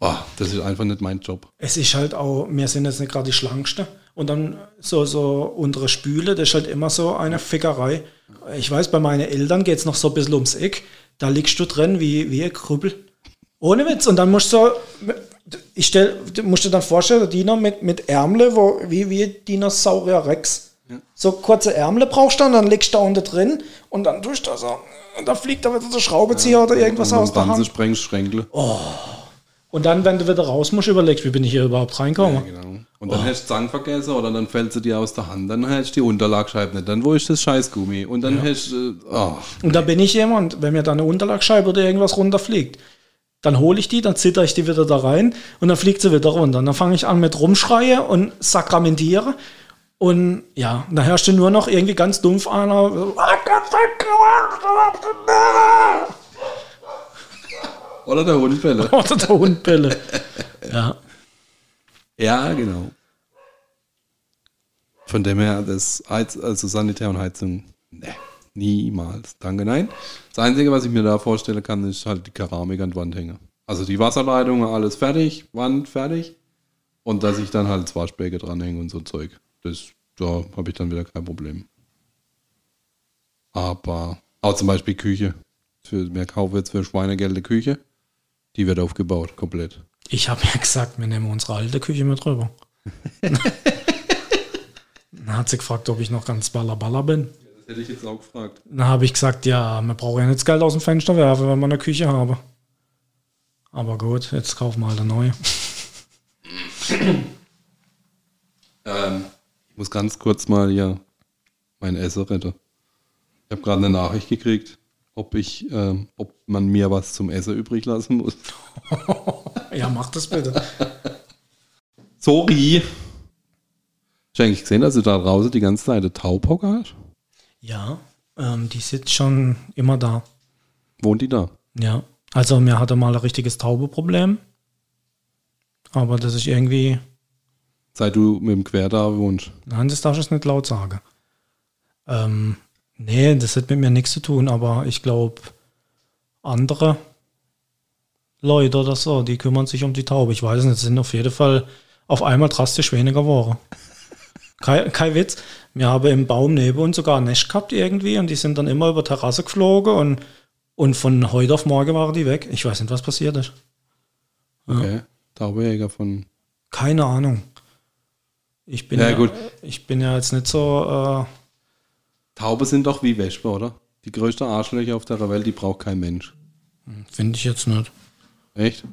[SPEAKER 2] oh, das ist einfach nicht mein Job.
[SPEAKER 1] Es ist halt auch, wir sind jetzt nicht gerade die schlankste. Und dann so, so unsere Spüle, das ist halt immer so eine Fickerei. Ich weiß, bei meinen Eltern geht es noch so ein bisschen ums Eck. Da liegst du drin wie, wie ein Krüppel. Ohne Witz. Und dann musst du, ich stell, du musst dir dann vorstellen, der Diener mit, mit Ärmle, wo, wie, wie Dinosaurier Rex. So kurze Ärmle brauchst du dann, dann legst du da unten drin und dann tust du so. Und dann fliegt da wieder der Schraubenzieher oder irgendwas
[SPEAKER 2] und
[SPEAKER 1] aus der
[SPEAKER 2] dann
[SPEAKER 1] Hand.
[SPEAKER 2] sprengst Schränkle.
[SPEAKER 1] Und dann, wenn du wieder raus musst, überlegst, wie bin ich hier überhaupt reingekommen.
[SPEAKER 2] Genau. Und dann hast du Zang vergessen oder dann fällt sie dir aus der Hand, dann hast du die Unterlagscheibe nicht, dann wo ist das Scheißgummi? Und dann hast du, oh,
[SPEAKER 1] Und da bin ich jemand, wenn mir da eine Unterlagscheibe oder irgendwas runterfliegt, dann hole ich die, dann zitter ich die wieder da rein und dann fliegt sie wieder runter. Und dann fange ich an mit rumschreie und sakramentiere. Und ja, da du nur noch irgendwie ganz dumpf einer. so,
[SPEAKER 2] oder der Hundfälle.
[SPEAKER 1] Oder der Hundbälle. Ja.
[SPEAKER 2] ja, genau. Von dem her, das Heiz, also Sanitär und Heizung, ne, niemals. Danke, nein. Das Einzige, was ich mir da vorstellen kann, ist halt die Keramik an die Wand hängen. Also die Wasserleitungen, alles fertig, Wand fertig. Und dass ich dann halt das Waschbecken dranhänge und so Zeug. Das, da habe ich dann wieder kein Problem. Aber auch zum Beispiel Küche. Für, wir kaufen jetzt für Schweinegeld eine Küche. Die wird aufgebaut, komplett.
[SPEAKER 1] Ich habe ja gesagt, wir nehmen unsere alte Küche mit rüber. Dann hat sie gefragt, ob ich noch ganz ballerballer bin.
[SPEAKER 2] Das hätte ich jetzt auch gefragt.
[SPEAKER 1] Dann habe ich gesagt, ja, man braucht ja nicht das Geld aus dem Fenster werfen, wenn man eine Küche habe. Aber gut, jetzt kaufen wir halt eine neue.
[SPEAKER 2] Ähm, ich muss ganz kurz mal hier mein Essen retten. Ich habe gerade eine Nachricht gekriegt, ob ich, ähm, ob man mir was zum Essen übrig lassen muss.
[SPEAKER 1] Ja, mach das bitte.
[SPEAKER 2] Sorry. Hast du eigentlich gesehen, dass du da draußen die ganze Zeit eine Taubhocke hast?
[SPEAKER 1] Ja, ähm, die sitzt schon immer da.
[SPEAKER 2] Wohnt die da?
[SPEAKER 1] Ja, also mir hatte mal ein richtiges Taubeproblem. Aber das ist irgendwie,
[SPEAKER 2] Seit du mit dem Querda wohnst.
[SPEAKER 1] nein, das darf ich jetzt nicht laut sagen. Ähm, nee, das hat mit mir nichts zu tun, aber ich glaube, andere Leute oder so, die kümmern sich um die Taube. Ich weiß nicht, es sind auf jeden Fall auf einmal drastisch weniger Wochen. Kein, kein Witz. Wir haben im Baum neben uns sogar ein Nest gehabt irgendwie und die sind dann immer über Terrasse geflogen und, und von heute auf morgen waren die weg. Ich weiß nicht, was passiert ist.
[SPEAKER 2] Okay. Taubejäger von.
[SPEAKER 1] Keine Ahnung. Ich bin
[SPEAKER 2] Ja,
[SPEAKER 1] ja,
[SPEAKER 2] gut.
[SPEAKER 1] ich bin ja jetzt nicht so,
[SPEAKER 2] Taube sind doch wie Wespe, oder? Die größte Arschlöcher auf der Welt, die braucht kein Mensch.
[SPEAKER 1] äh, finde ich jetzt nicht.
[SPEAKER 2] Echt?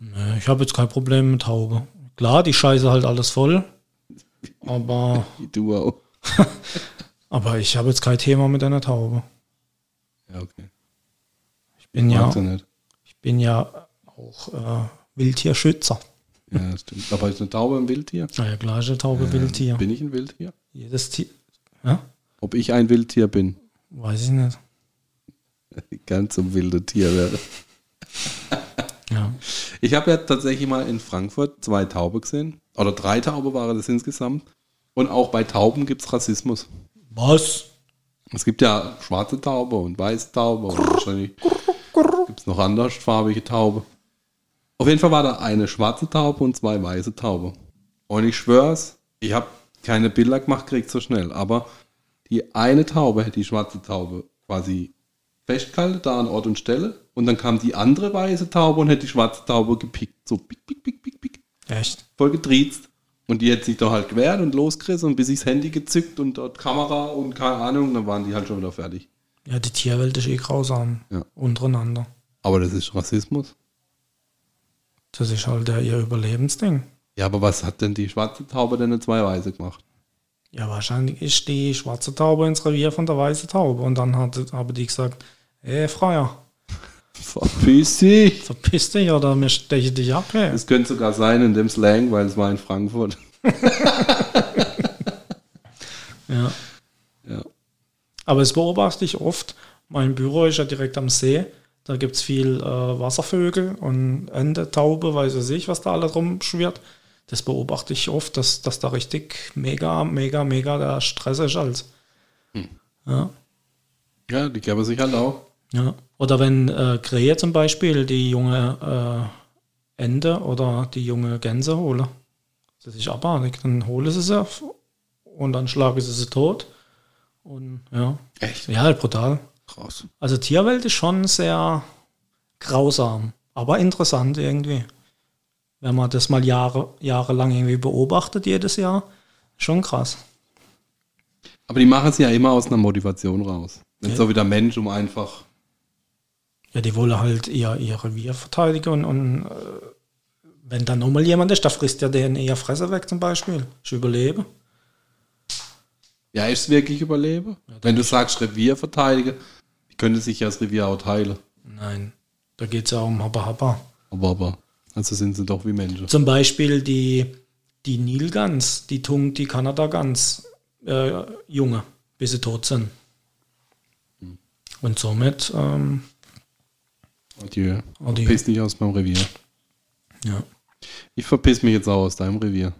[SPEAKER 1] Nee, Ich habe jetzt kein Problem mit Taube. Klar, die Scheiße halt alles voll. Aber,
[SPEAKER 2] du auch.
[SPEAKER 1] aber ich habe jetzt kein Thema mit einer Taube.
[SPEAKER 2] Ja, okay.
[SPEAKER 1] Ich bin ja,
[SPEAKER 2] Mag sie nicht.
[SPEAKER 1] ich bin ja auch äh, Wildtierschützer.
[SPEAKER 2] Ja, das stimmt. Aber ist eine Taube ein Wildtier?
[SPEAKER 1] Na ja, klar ist eine Taube Wildtier.
[SPEAKER 2] Bin ich ein Wildtier?
[SPEAKER 1] Jedes Tier. Ja?
[SPEAKER 2] Ob ich ein Wildtier bin?
[SPEAKER 1] Weiß ich nicht.
[SPEAKER 2] Gern zum wilden Tier werden.
[SPEAKER 1] Ja.
[SPEAKER 2] Ich habe ja tatsächlich mal in Frankfurt zwei Taube gesehen. Oder drei Taube waren das insgesamt. Und auch bei Tauben gibt es Rassismus.
[SPEAKER 1] Was?
[SPEAKER 2] Es gibt ja schwarze Taube und weiße Taube und wahrscheinlich gibt es noch andersfarbige Taube. Auf jeden Fall war da eine schwarze Taube und zwei weiße Taube. Und ich schwör's, ich habe keine Bilder gemacht, kriegt so schnell. Aber die eine Taube hätte die schwarze Taube quasi festgehalten, da an Ort und Stelle. Und dann kam die andere weiße Taube und hätte die schwarze Taube gepickt. So pick, pick, pick, pick, pick.
[SPEAKER 1] Echt?
[SPEAKER 2] Voll getriezt. Und die hat sich da halt gewehrt und losgerissen und bis ich das Handy gezückt und dort Kamera und keine Ahnung, dann waren die halt schon wieder fertig.
[SPEAKER 1] Ja, die Tierwelt ist eh grausam.
[SPEAKER 2] Ja.
[SPEAKER 1] Untereinander.
[SPEAKER 2] Aber das ist Rassismus.
[SPEAKER 1] Das ist halt der, ihr Überlebensding.
[SPEAKER 2] Ja, aber was hat denn die schwarze Taube denn eine zwei Weiße gemacht?
[SPEAKER 1] Ja, wahrscheinlich ist die schwarze Taube ins Revier von der weißen Taube. Und dann hat, haben die gesagt, ey, Freier,
[SPEAKER 2] Verpiss dich!
[SPEAKER 1] verpiss dich oder wir stechen dich ab. Hey.
[SPEAKER 2] Es könnte sogar sein in dem Slang, weil es war in Frankfurt.
[SPEAKER 1] Ja.
[SPEAKER 2] Ja.
[SPEAKER 1] Aber das beobachte ich oft. Mein Büro ist ja direkt am See. Da gibt es viel äh, Wasservögel und Ente, Taube, weiß ich nicht, was da alles rumschwirrt. Das beobachte ich oft, dass, dass da richtig mega, mega, mega der Stress ist. Als. Ja,
[SPEAKER 2] Ja, die geben sich halt auch.
[SPEAKER 1] ja. Oder wenn äh, Krähe zum Beispiel die junge äh, Ente oder die junge Gänse holen. Das ist abartig. Dann hole sie sie und dann schlage sie sie tot. Und ja.
[SPEAKER 2] Echt?
[SPEAKER 1] Ja, halt brutal.
[SPEAKER 2] Krass.
[SPEAKER 1] Also Tierwelt ist schon sehr grausam, aber interessant irgendwie. Wenn man das mal Jahre, jahrelang irgendwie beobachtet, jedes Jahr, schon krass.
[SPEAKER 2] Aber die machen es ja immer aus einer Motivation raus. Nicht
[SPEAKER 1] Ja.
[SPEAKER 2] so wie der Mensch, um einfach.
[SPEAKER 1] Ja, die wollen halt ihr, ihr Revier verteidigen und, und äh, wenn dann nochmal jemand ist, da frisst ja den eher Fresse weg zum Beispiel. Ich überlebe.
[SPEAKER 2] Ja, ist es wirklich überleben? Wenn du sagst Revier verteidigen, könnte sich ja das Revier auch teilen.
[SPEAKER 1] Nein, da geht es ja um Habba Habba.
[SPEAKER 2] Aber, aber, also sind sie doch wie Menschen.
[SPEAKER 1] Zum Beispiel die, die Nilgans, die tungt die Kanada-Gans, äh, Junge, bis sie tot sind. Und somit, ähm,
[SPEAKER 2] Adieu.
[SPEAKER 1] Adieu.
[SPEAKER 2] Verpiss dich aus meinem Revier.
[SPEAKER 1] ja,
[SPEAKER 2] Ich verpiss mich jetzt auch aus deinem Revier.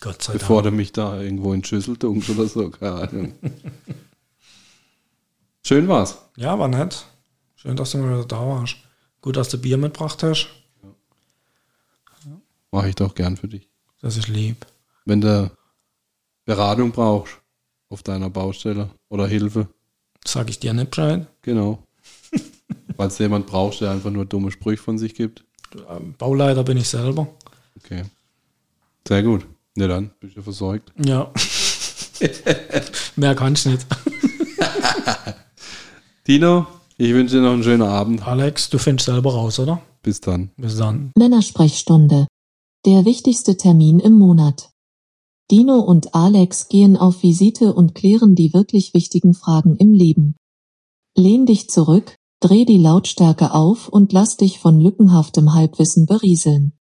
[SPEAKER 1] Gott sei
[SPEAKER 2] Bevor
[SPEAKER 1] Dank.
[SPEAKER 2] du mich da irgendwo in Schüssel dunkst oder so. Keine Ahnung. Schön war's.
[SPEAKER 1] Ja, war nett. Schön, dass du mal wieder da warst. Gut, dass du Bier mitgebracht hast.
[SPEAKER 2] Mache ich doch gern für dich.
[SPEAKER 1] Das ist lieb.
[SPEAKER 2] Wenn du Beratung brauchst auf deiner Baustelle oder Hilfe,
[SPEAKER 1] Sag ich dir nicht Bescheid.
[SPEAKER 2] genau. Falls du jemand brauchst, der einfach nur dumme Sprüche von sich gibt.
[SPEAKER 1] Ähm, Bauleiter bin ich selber.
[SPEAKER 2] Okay. Sehr gut. Ja, dann bist du versorgt.
[SPEAKER 1] Ja. Mehr kann ich nicht.
[SPEAKER 2] Tino, ich wünsche dir noch einen schönen Abend.
[SPEAKER 1] Alex, du findest selber raus, oder?
[SPEAKER 2] Bis dann.
[SPEAKER 1] Bis dann.
[SPEAKER 3] Männersprechstunde. Der wichtigste Termin im Monat. Dino und Alex gehen auf Visite und klären die wirklich wichtigen Fragen im Leben. Lehn dich zurück, dreh die Lautstärke auf und lass dich von lückenhaftem Halbwissen berieseln.